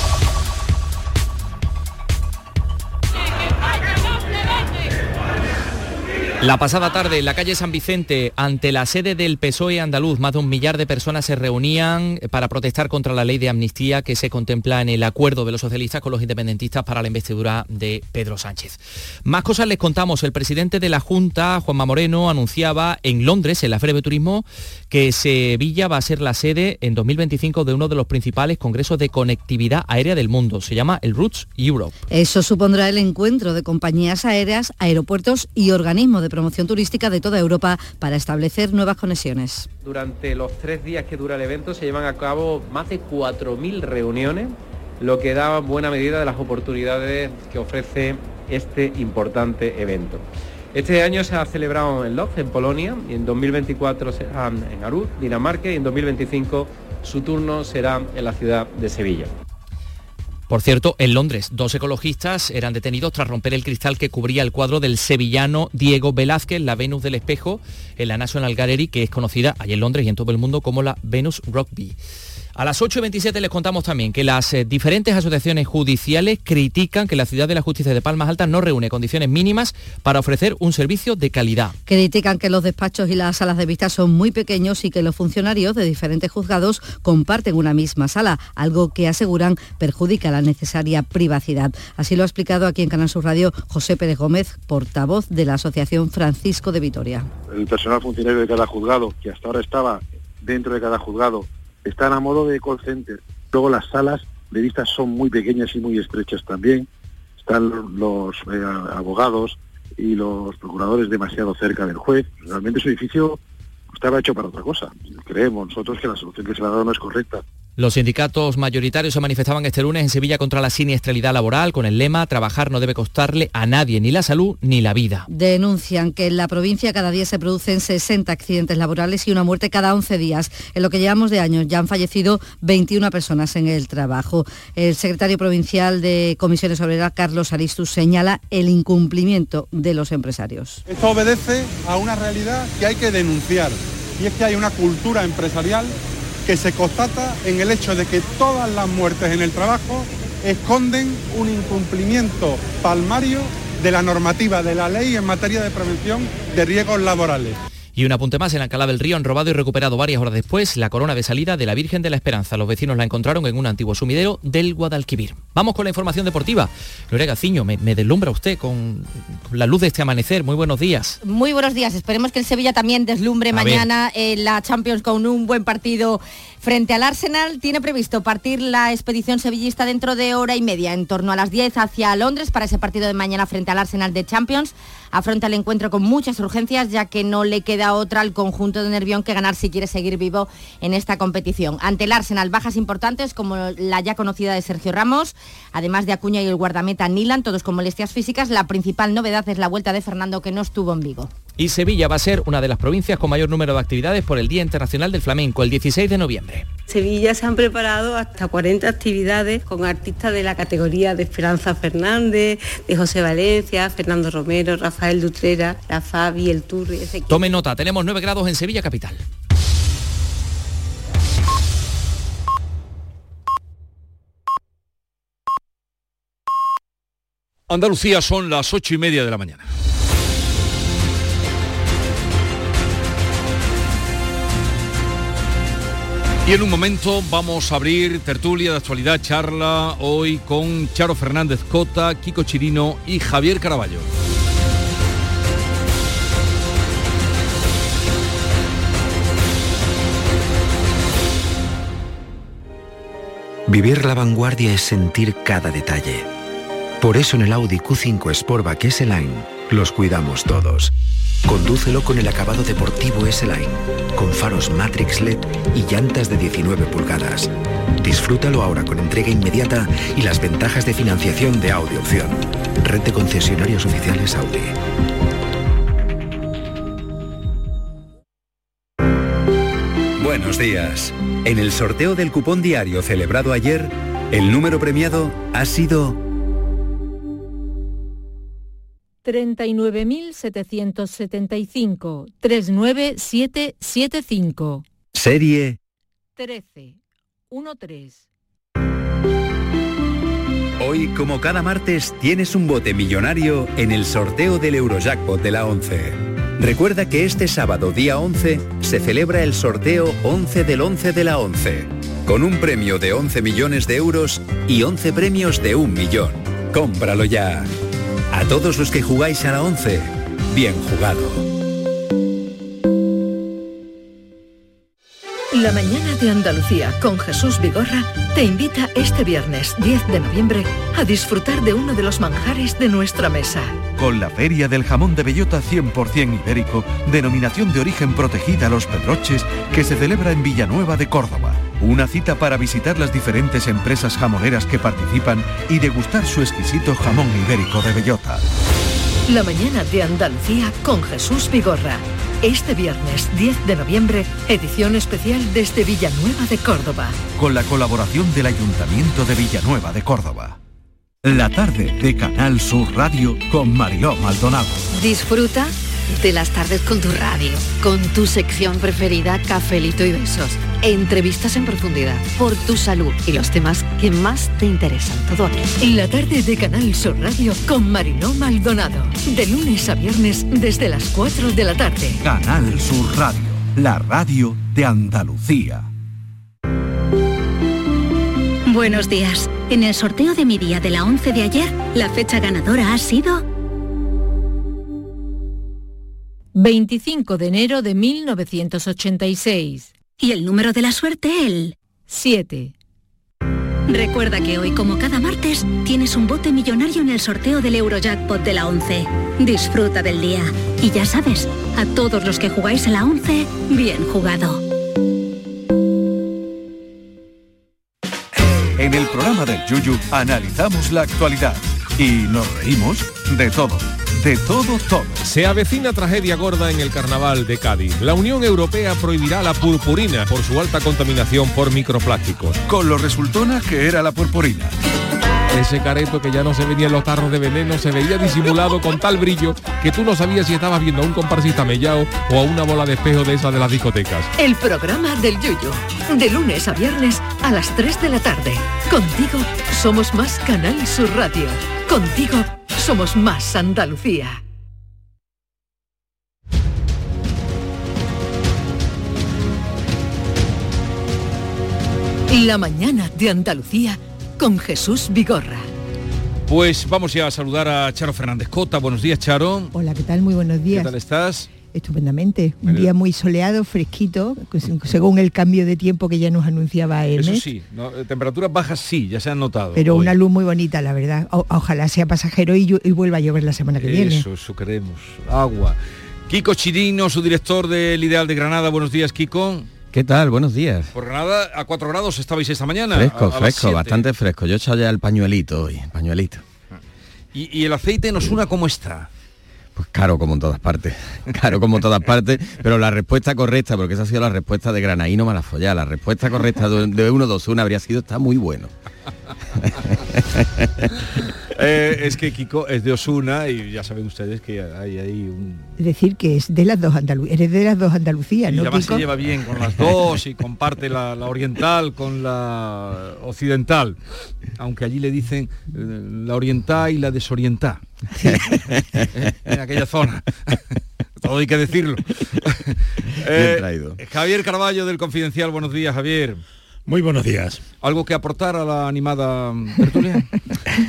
La pasada tarde en la calle San Vicente, ante la sede del PSOE andaluz, más de un millar de personas se reunían para protestar contra la ley de amnistía que se contempla en el acuerdo de los socialistas con los independentistas para la investidura de Pedro Sánchez. Más cosas les contamos. El presidente de la Junta, Juanma Moreno, anunciaba en Londres, en la Feria de Turismo, que Sevilla va a ser la sede en 2025 de uno de los principales congresos de conectividad aérea del mundo. Se llama el Roots Europe. Eso supondrá el encuentro de compañías aéreas, aeropuertos y organismos de promoción turística de toda Europa para establecer nuevas conexiones. Durante los tres días que dura el evento se llevan a cabo más de 4.000 reuniones, lo que da buena medida de las oportunidades que ofrece este importante evento. Este año se ha celebrado en Lodz, en Polonia, y en 2024 será en Aruz, Dinamarca, y en 2025 su turno será en la ciudad de Sevilla. Por cierto, en Londres, dos ecologistas eran detenidos tras romper el cristal que cubría el cuadro del sevillano Diego Velázquez, la Venus del Espejo, en la National Gallery, que es conocida allí en Londres y en todo el mundo como la Venus Rugby. A las 8.27 les contamos también que las eh, diferentes asociaciones judiciales critican que la ciudad de la justicia de Palmas Altas no reúne condiciones mínimas para ofrecer un servicio de calidad. Critican que los despachos y las salas de vista son muy pequeños y que los funcionarios de diferentes juzgados comparten una misma sala, algo que aseguran perjudica la necesaria privacidad. Así lo ha explicado aquí en Canal Sur Radio José Pérez Gómez, portavoz de la Asociación Francisco de Vitoria. El personal funcionario de cada juzgado, que hasta ahora estaba dentro de cada juzgado, están a modo de call center. Luego las salas de vistas son muy pequeñas y muy estrechas también. Están los eh, abogados y los procuradores demasiado cerca del juez. Realmente su edificio estaba hecho para otra cosa. Creemos nosotros que la solución que se le ha dado no es correcta. Los sindicatos mayoritarios se manifestaban este lunes en Sevilla contra la siniestralidad laboral con el lema Trabajar no debe costarle a nadie ni la salud ni la vida. Denuncian que en la provincia cada día se producen 60 accidentes laborales y una muerte cada 11 días. En lo que llevamos de años ya han fallecido 21 personas en el trabajo. El secretario provincial de Comisiones Obreras, Carlos Aristus, señala el incumplimiento de los empresarios. Esto obedece a una realidad que hay que denunciar y es que hay una cultura empresarial que se constata en el hecho de que todas las muertes en el trabajo esconden un incumplimiento palmario de la normativa de la ley en materia de prevención de riesgos laborales. Y un apunte más, en Alcalá del Río han robado y recuperado varias horas después la corona de salida de la Virgen de la Esperanza. Los vecinos la encontraron en un antiguo sumidero del Guadalquivir. Vamos con la información deportiva. Lorea Gaciño, me, deslumbra usted con, la luz de este amanecer. Muy buenos días. Muy buenos días. Esperemos que el Sevilla también deslumbre mañana en la Champions con un buen partido frente al Arsenal. Tiene previsto partir la expedición sevillista dentro de hora y media, en torno a las 10 hacia Londres para ese partido de mañana frente al Arsenal de Champions. Afronta el encuentro con muchas urgencias ya que no le queda otra al conjunto de Nervión que ganar si quiere seguir vivo en esta competición. Ante el Arsenal, bajas importantes como la ya conocida de Sergio Ramos, además de Acuña y el guardameta Nilan, todos con molestias físicas. La principal novedad es la vuelta de Fernando que no estuvo en Vigo. Y Sevilla va a ser una de las provincias con mayor número de actividades por el Día Internacional del Flamenco, el 16 de noviembre. Sevilla se han preparado hasta 40 actividades con artistas de la categoría de Esperanza Fernández, de José Valencia, Fernando Romero, Rafael Dutrera, la Fabi, el Turri. Tome nota, tenemos 9 grados en Sevilla capital. Andalucía son las ocho y media de la mañana. Y en un momento vamos a abrir tertulia de actualidad, charla hoy con Charo Fernández Cota, Kiko Chirino y Javier Caraballo. Vivir la vanguardia es sentir cada detalle. Por eso en el Audi Q5 Sportback S-Line los cuidamos todos. Condúcelo con el acabado deportivo S-Line, con faros Matrix LED y llantas de 19 pulgadas. Disfrútalo ahora con entrega inmediata y las ventajas de financiación de Audi Opción. Red de concesionarios oficiales Audi. Buenos días. En el sorteo del cupón diario celebrado ayer, el número premiado ha sido 39.775 39775. Serie 13 13. Hoy, como cada martes, tienes un bote millonario en el sorteo del Eurojackpot de la 11. Recuerda que este sábado, día 11, se celebra el sorteo 11 del 11 de la 11, con un premio de 11 millones de euros y 11 premios de un millón. Cómpralo ya. A todos los que jugáis a la 11, bien jugado. La mañana de Andalucía con Jesús Vigorra te invita este viernes 10 de noviembre a disfrutar de uno de los manjares de nuestra mesa. Con la Feria del Jamón de Bellota 100% ibérico, denominación de origen protegida a los Pedroches, que se celebra en Villanueva de Córdoba. Una cita para visitar las diferentes empresas jamoneras que participan y degustar su exquisito jamón ibérico de bellota. La mañana de Andalucía con Jesús Vigorra. Este viernes 10 de noviembre, edición especial desde Villanueva de Córdoba. Con la colaboración del Ayuntamiento de Villanueva de Córdoba. La tarde de Canal Sur Radio con Mariló Maldonado. Disfruta de las tardes con tu radio, con tu sección preferida, Cafelito y Besos. Entrevistas en profundidad, por tu salud y los temas que más te interesan. Todo aquí. La tarde de Canal Sur Radio con Mariló Maldonado. De lunes a viernes desde las 4 de la tarde. Canal Sur Radio, la radio de Andalucía. Buenos días. En el sorteo de mi día de la 11 de ayer, la fecha ganadora ha sido 25 de enero de 1986. Y el número de la suerte, el 7. Recuerda que hoy, como cada martes, tienes un bote millonario en el sorteo del Eurojackpot de la 11. Disfruta del día. Y ya sabes, a todos los que jugáis a la 11, bien jugado. En el programa del Yuyu analizamos la actualidad y nos reímos de todo. De todo, todo. Se avecina tragedia gorda en el carnaval de Cádiz. La Unión Europea prohibirá la purpurina por su alta contaminación por microplásticos. Con lo resultona que era la purpurina. Ese careto que ya no se veía en los tarros de veneno se veía disimulado con tal brillo que tú no sabías si estabas viendo a un comparsista mellao o a una bola de espejo de esas de las discotecas. El programa del Yuyo. De lunes a viernes a las 3 de la tarde. Contigo somos más Canal Sur Radio. Contigo somos más Andalucía. La mañana de Andalucía con Jesús Vigorra. Pues vamos ya a saludar a Charo Fernández Cota. Buenos días, Charo. Hola, ¿qué tal? Muy buenos días. ¿Qué tal estás? Estupendamente. Un día muy soleado, fresquito, pues, según el cambio de tiempo que ya nos anunciaba el Eso sí, ¿no? Eh, temperaturas bajas sí, ya se han notado. Pero hoy. una luz muy bonita, la verdad. O- ojalá sea pasajero y vuelva a llover la semana que viene. Eso, eso queremos. Agua. Kiko Chirino, su director del Ideal de Granada. Buenos días, Kiko. ¿Qué tal? Buenos días. Por Granada a 4 grados estabais esta mañana. Fresco, a- a las fresco, bastante fresco. Yo he echado ya el pañuelito hoy, pañuelito. ¿Y, y el aceite nos una cómo está? Pues caro como en todas partes, [LAUGHS] caro como en todas partes, pero la respuesta correcta, porque esa ha sido la respuesta de Granaíno Malafollá, la respuesta correcta de, de 121 habría sido está muy bueno. Eh, es que Kiko es de Osuna y ya saben ustedes que hay ahí un... Es decir, que es de las dos Andalucías, eres de las dos Andalucías, Y ¿no, además Kiko? se lleva bien con las dos y comparte la, la oriental con la occidental, aunque allí le dicen eh, la oriental y la desoriental. En aquella zona. Todo hay que decirlo. Eh, traído. Javier Carballo del Confidencial, buenos días, Javier. Muy buenos días. ¿Algo que aportar a la animada tertulia? [LAUGHS]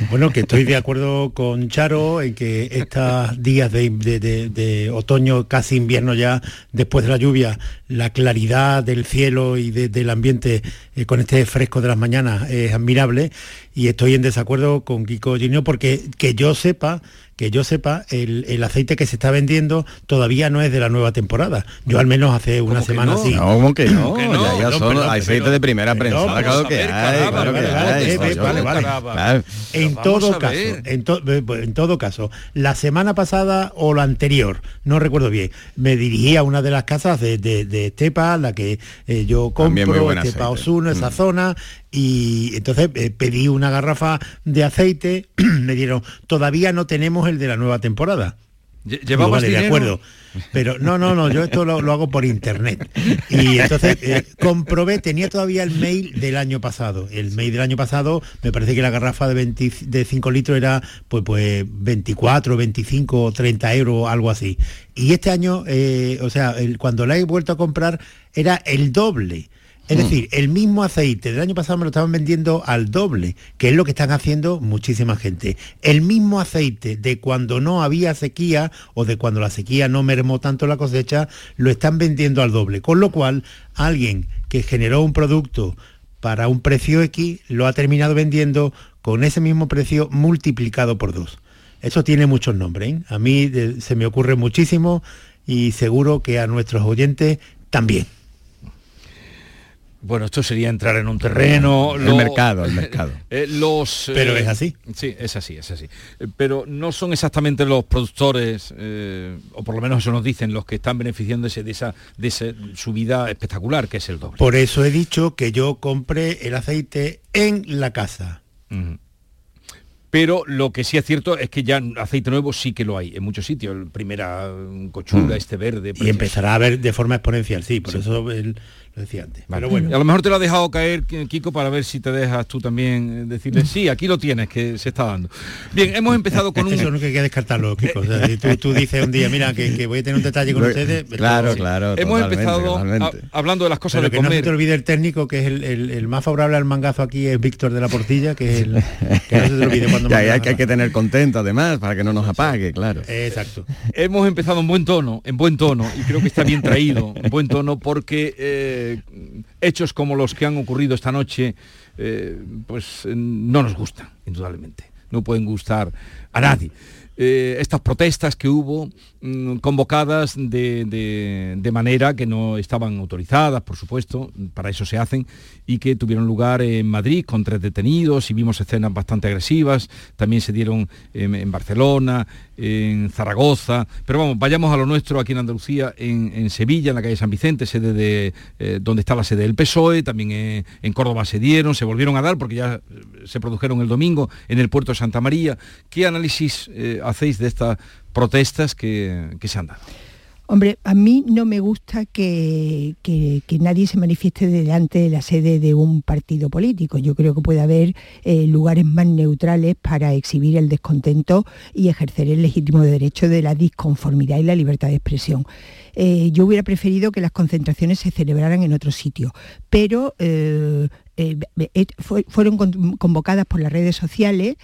Bueno, que estoy de acuerdo con Charo en que estos días de, de- de- de otoño, casi invierno ya, después de la lluvia, la claridad del cielo y de- del ambiente eh, con este fresco de las mañanas es admirable y estoy en desacuerdo con Kiko Ginio porque que yo sepa, que yo sepa, el, el aceite que se está vendiendo todavía no es de la nueva temporada. Yo al menos hace una que semana no? sí. No, ¿cómo que no? ¿Cómo que Ya- son aceite pero- de primera prensa, claro que hay, que hay, vale, vale. En todo caso, en, to- eh, en todo caso, la semana pasada o la anterior, no recuerdo bien, me dirigí a una de las casas de, de- de Estepa, la que eh, yo compro, Estepa. Osuna, esa Mm. zona, y entonces eh, pedí una garrafa de aceite, [CLEARS THROAT] me dieron, todavía no tenemos el de la nueva temporada. Lle- Digo, ¿Llevabas vale, de dinero? acuerdo. Pero no, no, no, yo esto lo, lo hago por internet. Y entonces eh, comprobé, tenía todavía el mail del año pasado. El mail del año pasado, me parece que la garrafa de, 20 de 5 litros era pues, pues 24, 25, 30 euros, algo así. Y este año, eh, o sea, el- cuando la he vuelto a comprar, era el doble. Es decir, el mismo aceite del año pasado me lo estaban vendiendo al doble, que es lo que están haciendo muchísima gente. El mismo aceite de cuando no había sequía o de cuando la sequía no mermó tanto la cosecha, lo están vendiendo al doble. Con lo cual, alguien que generó un producto para un precio X lo ha terminado vendiendo con ese mismo precio multiplicado por dos. Eso tiene muchos nombres. ¿eh? A mí eh, se me ocurre muchísimo y seguro que a nuestros oyentes también. Bueno, esto sería entrar en un terreno. El mercado, el mercado. [LAUGHS] Eh, los, Pero es así. Sí, es así, es así. Eh, Pero no son exactamente los productores, eh, o por lo menos eso nos dicen, los que están beneficiándose de esa, de esa subida espectacular que es el doble. Por eso he dicho que yo compré el aceite en la casa. Pero lo que sí es cierto es que ya aceite nuevo sí que lo hay en muchos sitios. El primera mm, cochura, Mm. este verde. Y precioso. empezará a ver de forma exponencial, sí, por Sí. eso el- lo decía antes. Vale. Pero bueno. Y a lo mejor te lo ha dejado caer, Ki- Kiko, para ver si te dejas tú también eh, decirle, sí, aquí lo tienes, que se está dando. Bien, hemos empezado con [LAUGHS] un... Eso no hay que descartarlo, [LAUGHS] Kiko. O sea, si tú, tú dices un día, mira, que, que voy a tener un detalle con ustedes. [LAUGHS] claro, claro, Hemos totalmente, empezado a- hablando de las cosas Pero de que no se comer. te olvide el técnico, que es el, el- el más favorable al mangazo aquí, es Víctor de la Portilla, que es el... Que no se te olvide cuando Que hay, mangas hay que, hay que tener contento además para que no nos apague, claro. Exacto. Hemos empezado en buen tono, en buen tono, y creo que está bien traído, en buen tono, porque eh, hechos como los que han ocurrido esta noche, eh, pues eh, no nos gustan, indudablemente. No pueden gustar a nadie. Eh, estas protestas que hubo convocadas de, de- manera que no estaban autorizadas, por supuesto, para eso se hacen, y que tuvieron lugar en Madrid con tres detenidos y vimos escenas bastante agresivas, también se dieron en, Barcelona, en Zaragoza, pero vamos, vayamos a lo nuestro aquí en Andalucía, en, Sevilla, en la calle San Vicente, sede de eh, donde está la sede del PSOE, también en Córdoba se dieron, se volvieron a dar porque ya eh, se produjeron el domingo en el puerto de Santa María. ¿Qué análisis eh, hacéis de estas protestas que, que se han dado? Hombre, a mí no me gusta que, que- nadie se manifieste delante de la sede de un partido político. Yo creo que puede haber eh, lugares más neutrales para exhibir el descontento y ejercer el legítimo derecho de la disconformidad y la libertad de expresión. Eh, yo hubiera preferido que las concentraciones se celebraran en otro sitio, pero eh, fue- fueron con- convocadas por las redes sociales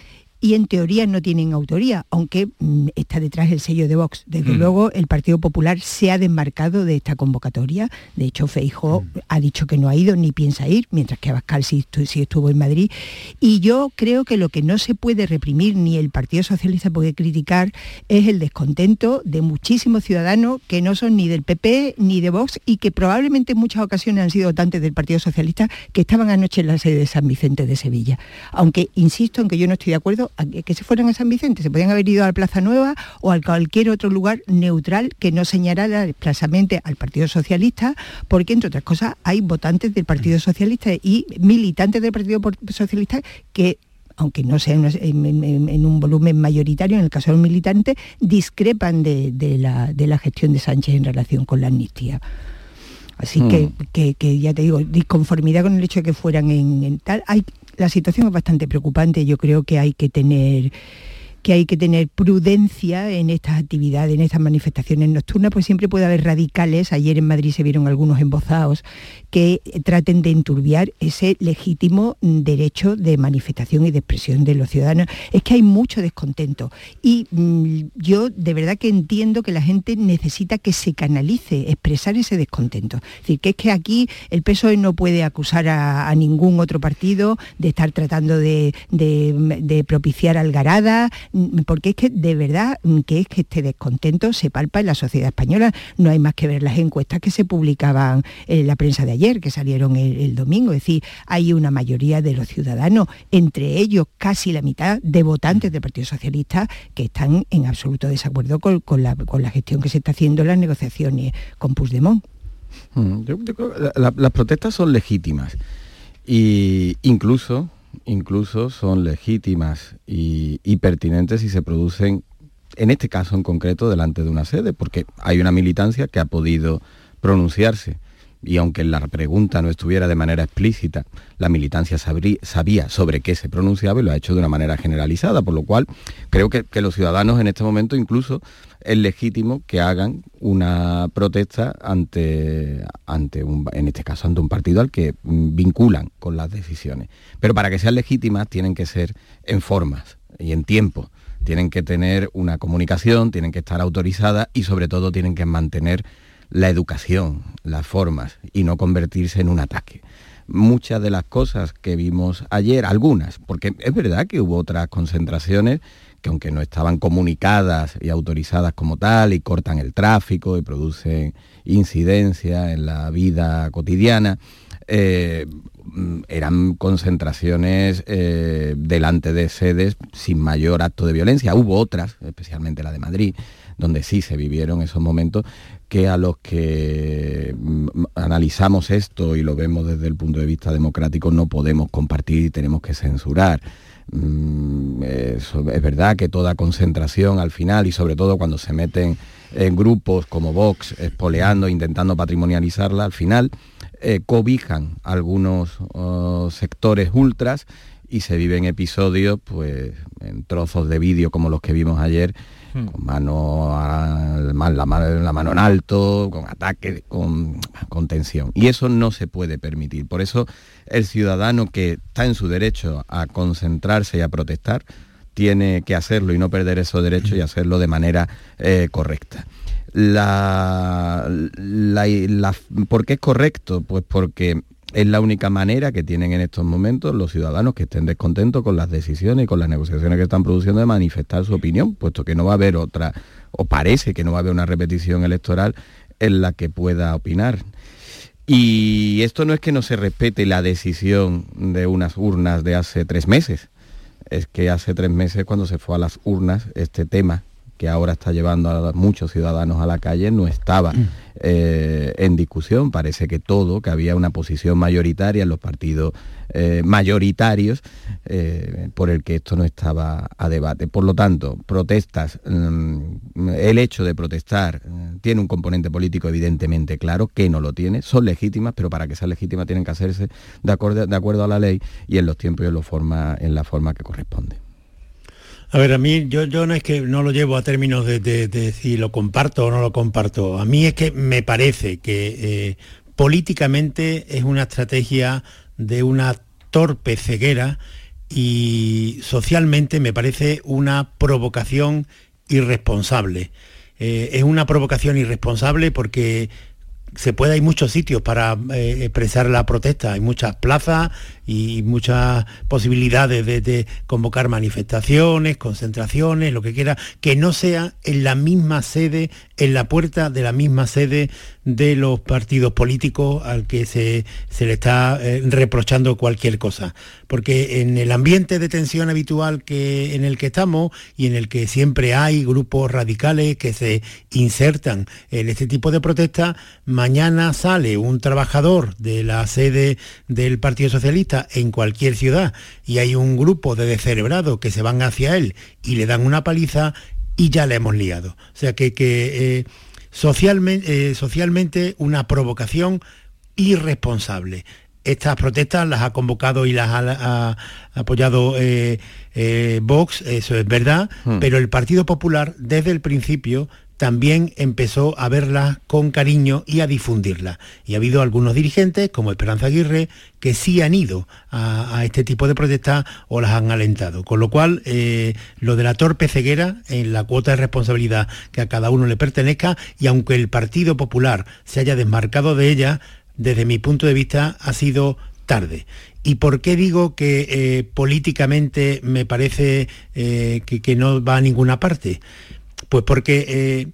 y en teoría no tienen autoría, aunque mm, está detrás el sello de Vox. Desde Mm. luego el Partido Popular se ha desmarcado de esta convocatoria. De hecho, Feijó ha dicho que no ha ido ni piensa ir, mientras que Abascal sí, sí estuvo en Madrid. Y yo creo que lo que no se puede reprimir ni el Partido Socialista puede criticar es el descontento de muchísimos ciudadanos que no son ni del PP ni de Vox y que probablemente en muchas ocasiones han sido votantes del Partido Socialista que estaban anoche en la sede de San Vicente de Sevilla. Aunque insisto en que yo no estoy de acuerdo que se fueran a San Vicente, se podían haber ido a la Plaza Nueva o a cualquier otro lugar neutral que no señalara expresamente al Partido Socialista, porque entre otras cosas hay votantes del Partido Socialista y militantes del Partido Socialista que aunque no sea en, un volumen mayoritario, en el caso de un militante, discrepan de, de la, de la gestión de Sánchez en relación con la amnistía. Así Mm. que, que- que ya te digo, disconformidad con el hecho de que fueran en, en tal. Hay, la situación es bastante preocupante. Yo creo que hay que tener que hay que tener prudencia en estas actividades, en estas manifestaciones nocturnas, pues siempre puede haber radicales, ayer en Madrid se vieron algunos embozados, que traten de enturbiar ese legítimo derecho de manifestación y de expresión de los ciudadanos. Es que hay mucho descontento y mm, yo de verdad que entiendo que la gente necesita que se canalice, expresar ese descontento. Es decir, que es que aquí el PSOE no puede acusar a, ningún otro partido de estar tratando de, de- propiciar algaradas, mm, porque es que de verdad mm, que es que este descontento se palpa en la sociedad española. No hay más que ver las encuestas que se publicaban en la prensa de ayer, que salieron el, domingo. Es decir, hay una mayoría de los ciudadanos, entre ellos casi la mitad de votantes del Partido Socialista, que están en absoluto desacuerdo con, con la, con la gestión que se está haciendo en las negociaciones con Puigdemont. Mm, las protestas son legítimas y incluso, incluso son legítimas y, pertinentes si se producen, en este caso en concreto, delante de una sede, porque hay una militancia que ha podido pronunciarse. Y aunque la pregunta no estuviera de manera explícita, la militancia sabía sobre qué se pronunciaba y lo ha hecho de una manera generalizada, por lo cual creo que, que los ciudadanos en este momento incluso es legítimo que hagan una protesta ante, ante un, en este caso ante un partido al que vinculan con las decisiones. Pero para que sean legítimas tienen que ser en formas y en tiempo. Tienen que tener una comunicación, tienen que estar autorizadas y sobre todo tienen que mantener la educación, las formas y no convertirse en un ataque. Muchas de las cosas que vimos ayer, algunas, porque es verdad que hubo otras concentraciones que aunque no estaban comunicadas y autorizadas como tal y cortan el tráfico y producen incidencia en la vida cotidiana, eh, mm, eran concentraciones eh, delante de sedes sin mayor acto de violencia. Hubo otras, especialmente la de Madrid, donde sí se vivieron esos momentos que a los que mm, analizamos esto y lo vemos desde el punto de vista democrático no podemos compartir y tenemos que censurar. Mm, es verdad que toda concentración al final y sobre todo cuando se meten en grupos como Vox, espoleando, intentando patrimonializarla, al final eh, cobijan algunos oh, sectores ultras y se viven episodios pues en trozos de vídeo como los que vimos ayer con mano ma- la, mano, la mano en alto, con ataque, con, con tensión. Y eso no se puede permitir. Por eso el ciudadano que está en su derecho a concentrarse y a protestar, tiene que hacerlo y no perder esos derechos y hacerlo de manera eh, correcta. La, la- la- ¿Por qué es correcto? Pues porque es la única manera que tienen en estos momentos los ciudadanos que estén descontentos con las decisiones y con las negociaciones que están produciendo de manifestar su opinión, puesto que no va a haber otra, o parece que no va a haber una repetición electoral en la que pueda opinar. Y esto no es que no se respete la decisión de unas urnas de hace tres meses, es que hace tres meses cuando se fue a las urnas este tema que ahora está llevando a muchos ciudadanos a la calle no estaba eh, en discusión. Parece que todo, que había una posición mayoritaria en los partidos eh, mayoritarios eh, por el que esto no estaba a debate. Por lo tanto, protestas, mm, el hecho de protestar tiene un componente político evidentemente claro, que no lo tiene, son legítimas, pero para que sean legítimas tienen que hacerse de acuerdo, de acuerdo a la ley y en los tiempos y en, los forma, en la forma que corresponde. A ver, a mí yo, no es que no lo llevo a términos de si lo comparto o no lo comparto. A mí es que me parece que eh, políticamente es una estrategia de una torpe ceguera y socialmente me parece una provocación irresponsable. Eh, es una provocación irresponsable porque se puede, hay muchos sitios para eh, expresar la protesta, hay muchas plazas y muchas posibilidades de, convocar manifestaciones, concentraciones, lo que quiera, que no sea en la misma sede, en la puerta de la misma sede de los partidos políticos al que se, se le está eh, reprochando cualquier cosa. Porque en el ambiente de tensión habitual que, en el que estamos y en el que siempre hay grupos radicales que se insertan en este tipo de protestas, mañana sale un trabajador de la sede del Partido Socialista en cualquier ciudad y hay un grupo de descerebrados que se van hacia él y le dan una paliza y ya le hemos liado. O sea que, que eh, socialmente, eh, socialmente una provocación irresponsable. Estas protestas las ha convocado y las ha, apoyado eh, Vox, eso es verdad, hmm. pero el Partido Popular desde el principio también empezó a verla con cariño y a difundirla. Y ha habido algunos dirigentes, como Esperanza Aguirre, que sí han ido a, este tipo de protestas o las han alentado. Con lo cual, eh, lo de la torpe ceguera en la cuota de responsabilidad que a cada uno le pertenezca, y aunque el Partido Popular se haya desmarcado de ella, desde mi punto de vista ha sido tarde. ¿Y por qué digo que eh, políticamente me parece eh, que, que no va a ninguna parte? Pues porque, eh,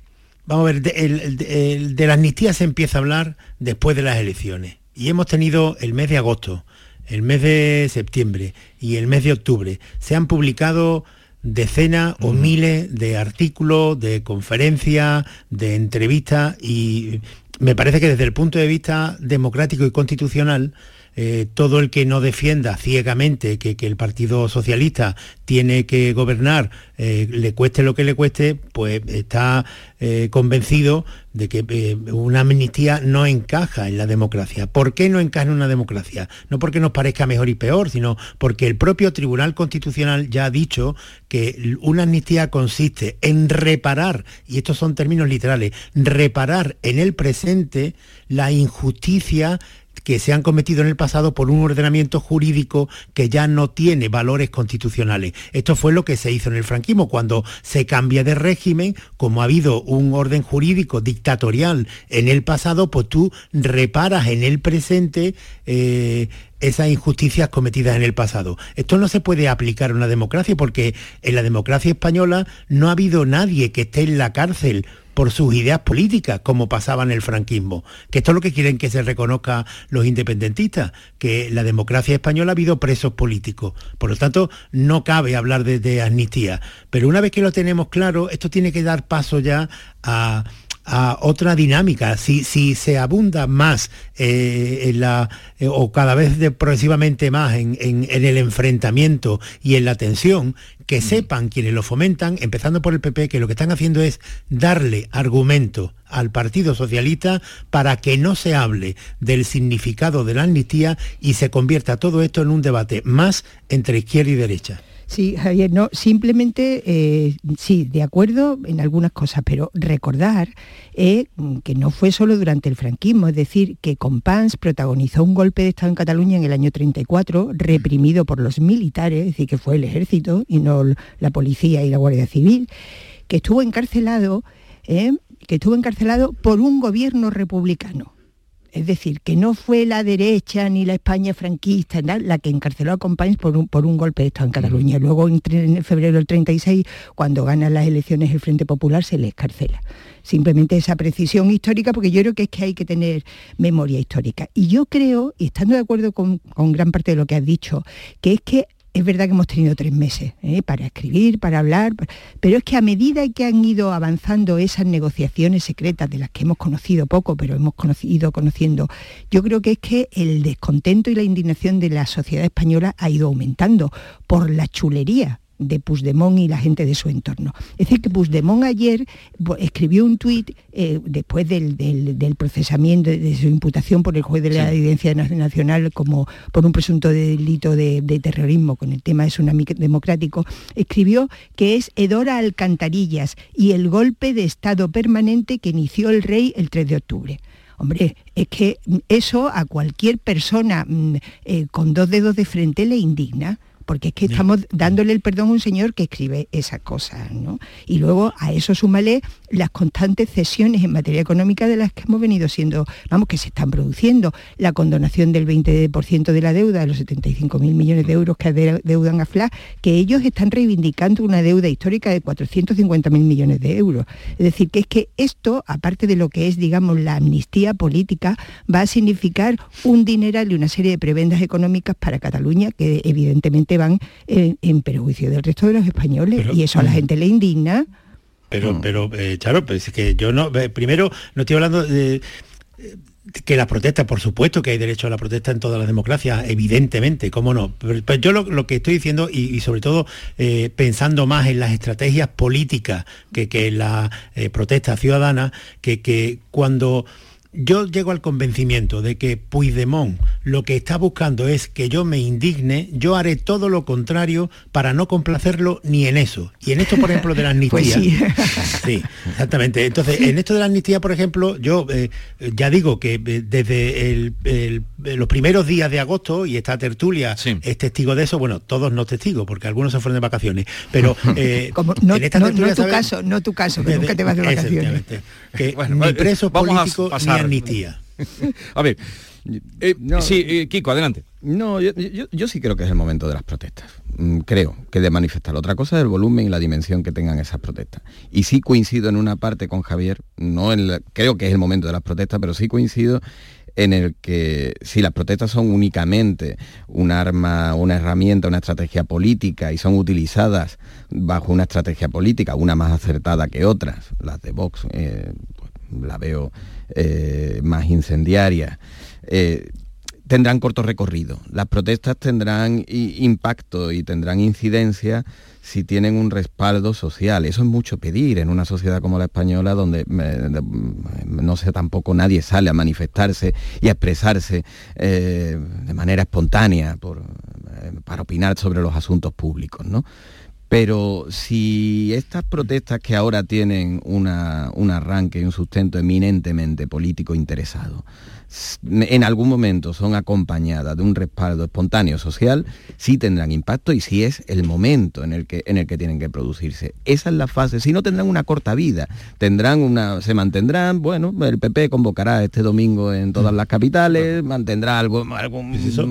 vamos a ver, de, la amnistía se empieza a hablar después de las elecciones. Y hemos tenido el mes de agosto, el mes de septiembre y el mes de octubre. Se han publicado decenas o miles de artículos, de conferencias, de entrevistas y me parece que desde el punto de vista democrático y constitucional eh, todo el que no defienda ciegamente que, el Partido Socialista tiene que gobernar, eh, le cueste lo que le cueste, pues está eh, convencido de que una amnistía no encaja en la democracia. ¿Por qué no encaja en una democracia? No porque nos parezca mejor y peor, sino porque el propio Tribunal Constitucional ya ha dicho que una amnistía consiste en reparar, y estos son términos literales, reparar en el presente la injusticia que se han cometido en el pasado por un ordenamiento jurídico que ya no tiene valores constitucionales. Esto fue lo que se hizo en el franquismo, cuando se cambia de régimen, como ha habido un orden jurídico dictatorial en el pasado, pues tú reparas en el presente eh, esas injusticias cometidas en el pasado. Esto no se puede aplicar a una democracia porque en la democracia española no ha habido nadie que esté en la cárcel por sus ideas políticas, como pasaba en el franquismo. Que esto es lo que quieren que se reconozca los independentistas, que la democracia española ha habido presos políticos. Por lo tanto, no cabe hablar de, amnistía. Pero una vez que lo tenemos claro, esto tiene que dar paso ya a a otra dinámica. Si, si se abunda más eh, en la, eh, o cada vez progresivamente más en, el enfrentamiento y en la tensión, que mm. sepan quienes lo fomentan, empezando por el PP, que lo que están haciendo es darle argumento al Partido Socialista para que no se hable del significado de la amnistía y se convierta todo esto en un debate más entre izquierda y derecha. Sí, Javier, no, simplemente, eh, sí, de acuerdo en algunas cosas, pero recordar eh, que no fue solo durante el franquismo, es decir, que Compans protagonizó un golpe de Estado en Cataluña en el año 34, reprimido por los militares, es decir, que fue el ejército y no la policía y la Guardia Civil, que estuvo encarcelado, eh, que estuvo encarcelado por un gobierno republicano es decir, que no fue la derecha ni la España franquista la que encarceló a Companys por un, por un golpe de Estado en Cataluña. Luego, en, febrero del 36, cuando ganan las elecciones el Frente Popular, se le escarcela. Simplemente esa precisión histórica, porque yo creo que es que hay que tener memoria histórica. Y yo creo, y estando de acuerdo con, con gran parte de lo que has dicho, que es que es verdad que hemos tenido tres meses ¿eh? para escribir, para hablar, pero es que a medida que han ido avanzando esas negociaciones secretas de las que hemos conocido poco, pero hemos ido conociendo, yo creo que es que el descontento y la indignación de la sociedad española ha ido aumentando por la chulería de Puigdemont y la gente de su entorno. Es decir, que Puigdemont ayer escribió un tuit eh, después del, procesamiento de su imputación por el juez de la Audiencia Nacional como por un presunto delito de, terrorismo con el tema de tsunami democrático, escribió que es Edora Alcantarillas y el golpe de Estado permanente que inició el rey el 3 de octubre. Hombre, es que eso a cualquier persona mm, eh, con dos dedos de frente le indigna porque es que estamos dándole el perdón a un señor que escribe esas cosas, ¿no? Y luego a eso súmale las constantes cesiones en materia económica de las que hemos venido siendo, vamos, que se están produciendo, la condonación del 20% de la deuda, de los 75.000 millones de euros que deudan a FLA, que ellos están reivindicando una deuda histórica de 450.000 millones de euros. Es decir, que es que esto, aparte de lo que es, digamos, la amnistía política, va a significar un dineral y una serie de prebendas económicas para Cataluña que evidentemente van en, perjuicio del resto de los españoles y eso a la mm. gente le indigna. Pero, mm. pero, eh, Charo, pues es que yo no, primero no estoy hablando de que la protesta, por supuesto que hay derecho a la protesta en todas las democracias, evidentemente, cómo no. Pero, pues yo lo, que estoy diciendo, y, sobre todo eh, pensando más en las estrategias políticas que, que en la eh, protesta ciudadana, que, que cuando yo llego al convencimiento de que Puigdemont lo que está buscando es que yo me indigne, yo haré todo lo contrario para no complacerlo ni en eso. Y en esto, por ejemplo, de la [LAUGHS] pues amnistía. sí. exactamente. Entonces, en esto de la amnistía, por ejemplo, yo eh, ya digo que eh, desde los primeros días de agosto, y esta tertulia es testigo de eso, bueno, todos no testigos, porque algunos se fueron de vacaciones, pero [LAUGHS] eh, no, en esta no, tu caso, no tu caso, que nunca te vas de vacaciones. Que ni presos políticos ni amnistía. [LAUGHS] A ver, eh, sí, eh, Kiko, adelante. No, yo, sí creo que es el momento de las protestas. Mm, creo que de manifestar. Otra cosa es el volumen y la dimensión que tengan esas protestas. Y sí coincido en una parte con Javier, no creo que es el momento de las protestas, pero sí coincido en el que si las protestas son únicamente un arma, una herramienta, una estrategia política y son utilizadas bajo una estrategia política, una más acertada que otras, las de Vox, eh, la veo eh, más incendiarias, eh, tendrán corto recorrido. Las protestas tendrán impacto y tendrán incidencia si tienen un respaldo social. Eso es mucho pedir en una sociedad como la española, donde no sé tampoco nadie sale a manifestarse y a expresarse eh, de manera espontánea para opinar sobre los asuntos públicos. ¿no? Pero si estas protestas que ahora tienen un arranque y un sustento eminentemente político interesado, en algún momento son acompañadas de un respaldo espontáneo social, sí tendrán impacto y sí es el momento en el que, en el que tienen que producirse. Esa es la fase, si no tendrán una corta vida, tendrán una, se mantendrán, bueno, el PP convocará este domingo en todas las capitales, mantendrá algo, algo,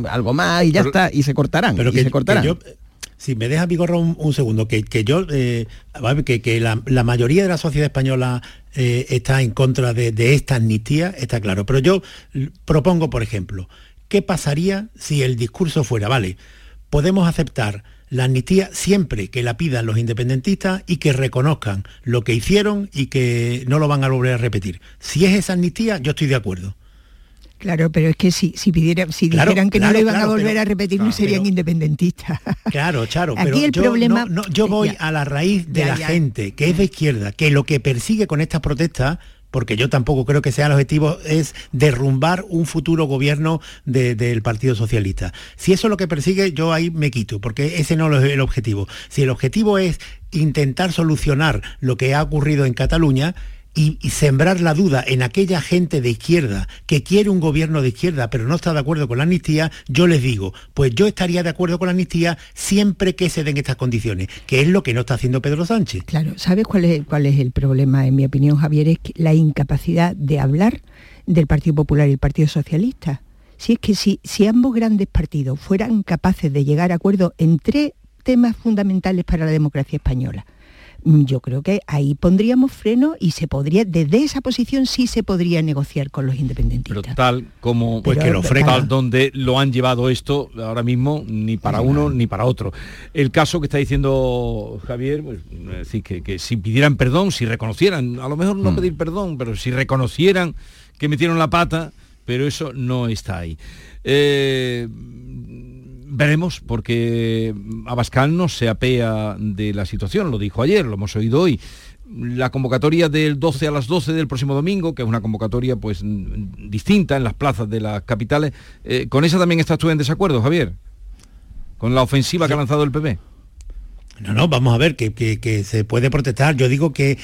algo más y ya está, y se cortarán. Pero que, se cortarán. Si me deja Vigorra un, un segundo, que, yo, eh, que, que la, mayoría de la sociedad española eh, está en contra de, esta amnistía, está claro. Pero yo propongo, por ejemplo, ¿qué pasaría si el discurso fuera, vale, podemos aceptar la amnistía siempre que la pidan los independentistas y que reconozcan lo que hicieron y que no lo van a volver a repetir? Si es esa amnistía, yo estoy de acuerdo. Claro, pero es que si, si, pidiera, si dijeran que no lo iban a volver a repetir, no serían independentistas. [LAUGHS] Claro, Charo, pero el yo, problema, yo voy a la raíz de la gente, que es de izquierda, que lo que persigue con estas protestas porque yo tampoco creo que sea el objetivo, es derrumbar un futuro gobierno del Partido Socialista. Si eso es lo que persigue, yo ahí me quito, porque ese no es el objetivo. Si el objetivo es intentar solucionar lo que ha ocurrido en Cataluña, y, sembrar la duda en aquella gente de izquierda que quiere un gobierno de izquierda pero no está de acuerdo con la amnistía, yo les digo, pues yo estaría de acuerdo con la amnistía siempre que se den estas condiciones, que es lo que no está haciendo Pedro Sánchez. Claro, ¿sabes cuál es, cuál es el problema, en mi opinión, Javier? Es la incapacidad de hablar del Partido Popular y el Partido Socialista. Si es que si, si ambos grandes partidos fueran capaces de llegar a acuerdo en tres temas fundamentales para la democracia española, yo creo que ahí pondríamos freno y se podría, desde esa posición sí se podría negociar con los independentistas. Pero tal como pues que lo tal donde lo han llevado esto ahora mismo ni para uno ni para otro. El caso que está diciendo Javier, pues, decir, que, si pidieran perdón, si reconocieran, a lo mejor no hmm. pedir perdón, pero si reconocieran que metieron la pata, pero eso no está ahí. Eh, Veremos, porque Abascal no se apea de la situación, lo dijo ayer, lo hemos oído hoy. La convocatoria del 12 a las 12 del próximo domingo, que es una convocatoria pues distinta en las plazas de las capitales, eh, ¿con esa también estás tú en desacuerdo, Javier? ¿Con la ofensiva que ha lanzado el PP? No, no, vamos a ver que, se puede protestar. Yo digo que,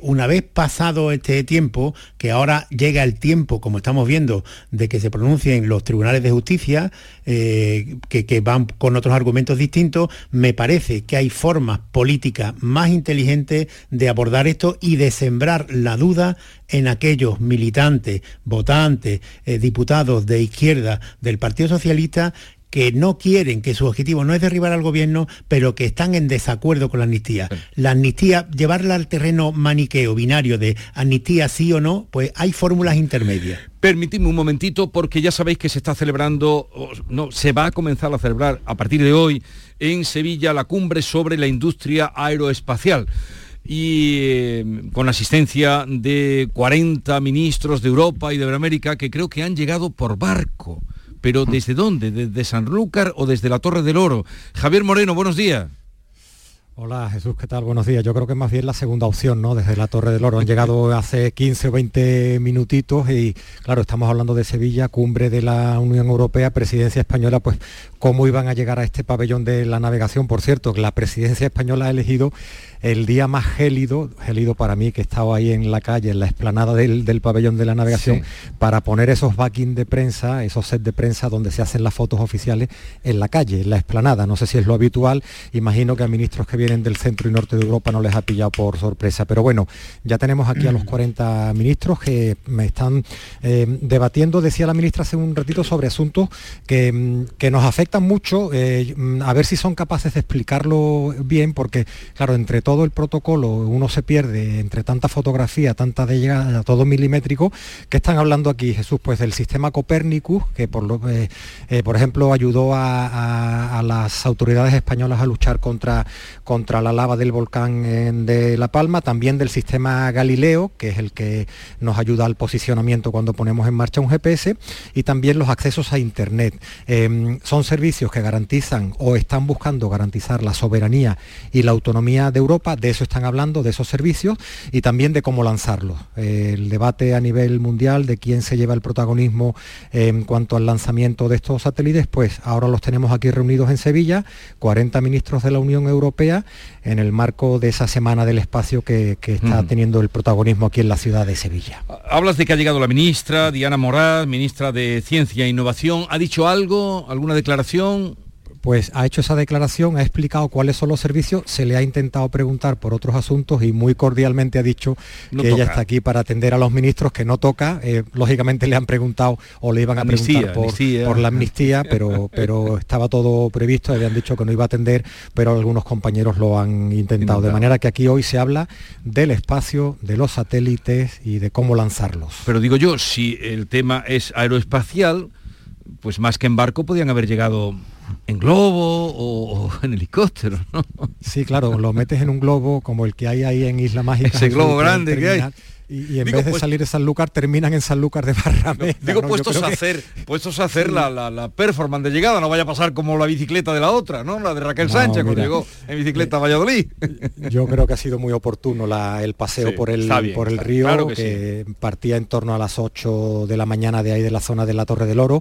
una vez pasado este tiempo, que ahora llega el tiempo, como estamos viendo, de que se pronuncien los tribunales de justicia, eh, que, que, van con otros argumentos distintos, me parece que hay formas políticas más inteligentes de abordar esto y de sembrar la duda en aquellos militantes, votantes, eh, diputados de izquierda del Partido Socialista que no quieren, que su objetivo no es derribar al gobierno, pero que están en desacuerdo con la amnistía. La amnistía, llevarla al terreno maniqueo, binario de amnistía sí o no, pues hay fórmulas intermedias. Permitidme un momentito porque ya sabéis que se está celebrando, no, se va a comenzar a celebrar a partir de hoy en Sevilla la cumbre sobre la industria aeroespacial y eh, con asistencia de 40 ministros de Europa y de América que creo que han llegado por barco pero ¿desde dónde? ¿Desde Sanlúcar o desde la Torre del Oro? Javier Moreno, buenos días. Hola Jesús, ¿qué tal? Buenos días. Yo creo que más bien la segunda opción, ¿no? Desde la Torre del Oro. Han llegado [LAUGHS] hace 15 o 20 minutitos y claro, estamos hablando de Sevilla, cumbre de la Unión Europea, presidencia española, pues cómo iban a llegar a este pabellón de la navegación. Por cierto, la presidencia española ha elegido el día más gélido, gélido para mí que he estado ahí en la calle, en la explanada del, pabellón de la navegación, para poner esos backing de prensa, esos sets de prensa donde se hacen las fotos oficiales en la calle, en la explanada. No sé si es lo habitual, imagino que a ministros que vienen del centro y norte de Europa no les ha pillado por sorpresa. Pero bueno, ya tenemos aquí a los [CLEARS THROAT] 40 ministros que me están eh, debatiendo, decía la ministra hace un ratito, sobre asuntos que, mm, que nos afectan mucho, eh, mm, a ver si son capaces de explicarlo bien, porque claro, entre todo el protocolo uno se pierde entre tanta fotografía, tanta de llegada, todo milimétrico, que están hablando aquí, Jesús? Pues del sistema Copernicus, que por, lo, eh, eh, por ejemplo ayudó a, las autoridades españolas a luchar contra, contra la lava del volcán de La Palma, también del sistema Galileo, que es el que nos ayuda al posicionamiento cuando ponemos en marcha un GPS, y también los accesos a Internet. Em, son servicios que garantizan o están buscando garantizar la soberanía y la autonomía de Europa de eso están hablando, de esos servicios y también de cómo lanzarlos. el debate a nivel mundial de quién se lleva el protagonismo en cuanto al lanzamiento de estos satélites, pues ahora los tenemos aquí reunidos en Sevilla, 40 ministros de la Unión Europea, en el marco de esa semana del espacio que, está teniendo el protagonismo aquí en la ciudad de Sevilla. Hablas de que ha llegado la ministra, Diana Morad, ministra de Ciencia e Innovación. ¿Ha dicho algo, alguna declaración? Pues ha hecho esa declaración, ha explicado cuáles son los servicios, se le ha intentado preguntar por otros asuntos y muy cordialmente ha dicho que ella está aquí para atender a los ministros, que no toca. Eh, lógicamente le han preguntado o le iban a preguntar por, la amnistía, pero, pero estaba todo previsto, habían dicho que no iba a atender, pero algunos compañeros lo han intentado. De manera que aquí hoy se habla del espacio, de los satélites y de cómo lanzarlos. Pero digo yo, si el tema es aeroespacial, pues más que en barco podían haber llegado en globo o, [LAUGHS] en helicóptero, ¿no? Sí, claro, lo metes en un globo como el que hay ahí en Isla Mágica. Ese globo grande que hay y, en vez de pues- salir de Sanlúcar terminan en Sanlúcar de Barrameda. [LAUGHS] digo, [LAUGHS] puestos, a hacer, puestos a hacer la, performance de llegada, no vaya a pasar como la bicicleta de la otra, ¿no? La de Raquel Sánchez cuando llegó en bicicleta a Valladolid. [LAUGHS] Yo creo que ha sido muy oportuno el paseo por el, por el río, que, partía en torno a las 8 de la mañana de ahí de la zona de la Torre del Oro.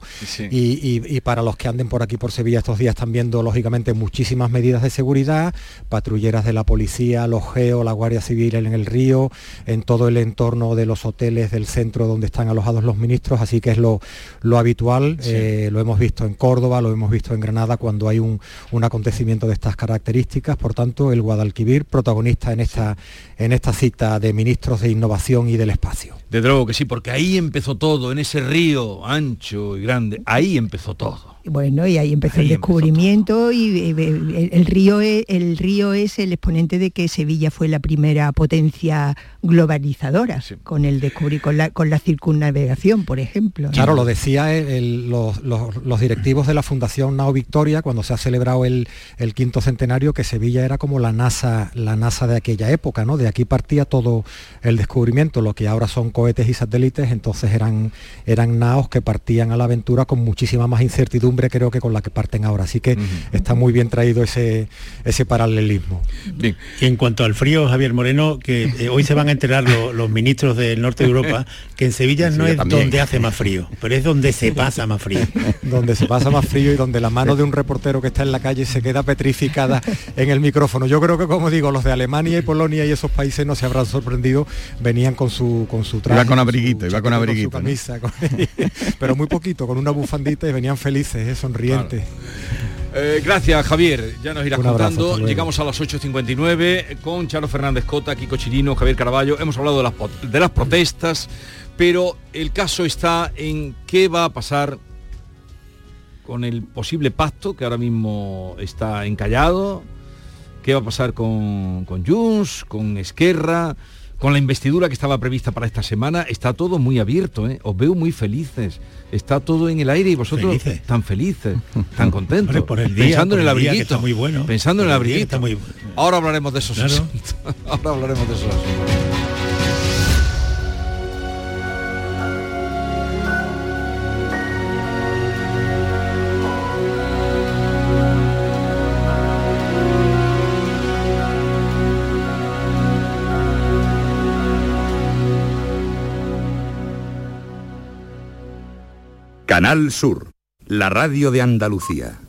Y, para los que anden por aquí por Sevilla estos días están viendo lógicamente muchísimas medidas de seguridad, patrulleras de la policía, los GEO, la Guardia Civil en el río, en todo el entorno entorno de los hoteles del centro donde están alojados los ministros, así que es lo, lo habitual, eh, lo hemos visto en Córdoba, lo hemos visto en Granada cuando hay un, un, acontecimiento de estas características, por tanto el Guadalquivir protagonista en esta, en esta cita de ministros de innovación y del espacio. De drogo que sí, porque ahí empezó todo, en ese río ancho y grande, ahí empezó todo. Bueno, y ahí empezó el descubrimiento y, el, río es, el río es el exponente de que Sevilla fue la primera potencia globalizadora con el descubrir con la, con la circunnavegación, por ejemplo. Claro, lo decía los, directivos de la Fundación Nao Victoria cuando se ha celebrado el, quinto centenario que Sevilla era como la NASA, la NASA de aquella época, ¿no? De aquí partía todo el descubrimiento, lo que ahora son cohetes y satélites, entonces eran, eran naos que partían a la aventura con muchísima más incertidumbre creo que con la que parten ahora. Así que está muy bien traído ese, ese paralelismo. Y en cuanto al frío, Javier Moreno, que eh, hoy se van a enterar los, ministros del norte de Europa que en Sevilla no es donde hace más frío, pero es donde se pasa más frío. [LAUGHS] donde se pasa más frío y donde la mano de un reportero que está en la calle se queda petrificada en el micrófono. Yo creo que, como digo, los de Alemania y Polonia y esos países no se habrán sorprendido, venían con su, con su traje. Iba con abriguito, iba con abriguito. camisa, [LAUGHS] pero muy poquito, con una bufandita y venían felices, ¿eh? sonrientes. Eh, gracias, Javier. Ya nos irás contando. Llegamos a las 8.59 con Charo Fernández Cota, Kiko Chirino, Javier Caraballo. Hemos hablado de las, de las protestas, pero el caso está en qué va a pasar con el posible pacto que ahora mismo está encallado, qué va a pasar con, con Junts, con Esquerra, con la investidura que estaba prevista para esta semana, está todo muy abierto, ¿eh? os veo muy felices, está todo en el aire y vosotros tan felices, tan [LAUGHS] contentos, pensando en el abriguito, muy bueno, pensando en el abriguito. [LAUGHS] Ahora hablaremos de esos asuntos. Ahora hablaremos de esos Canal Sur, la radio de Andalucía.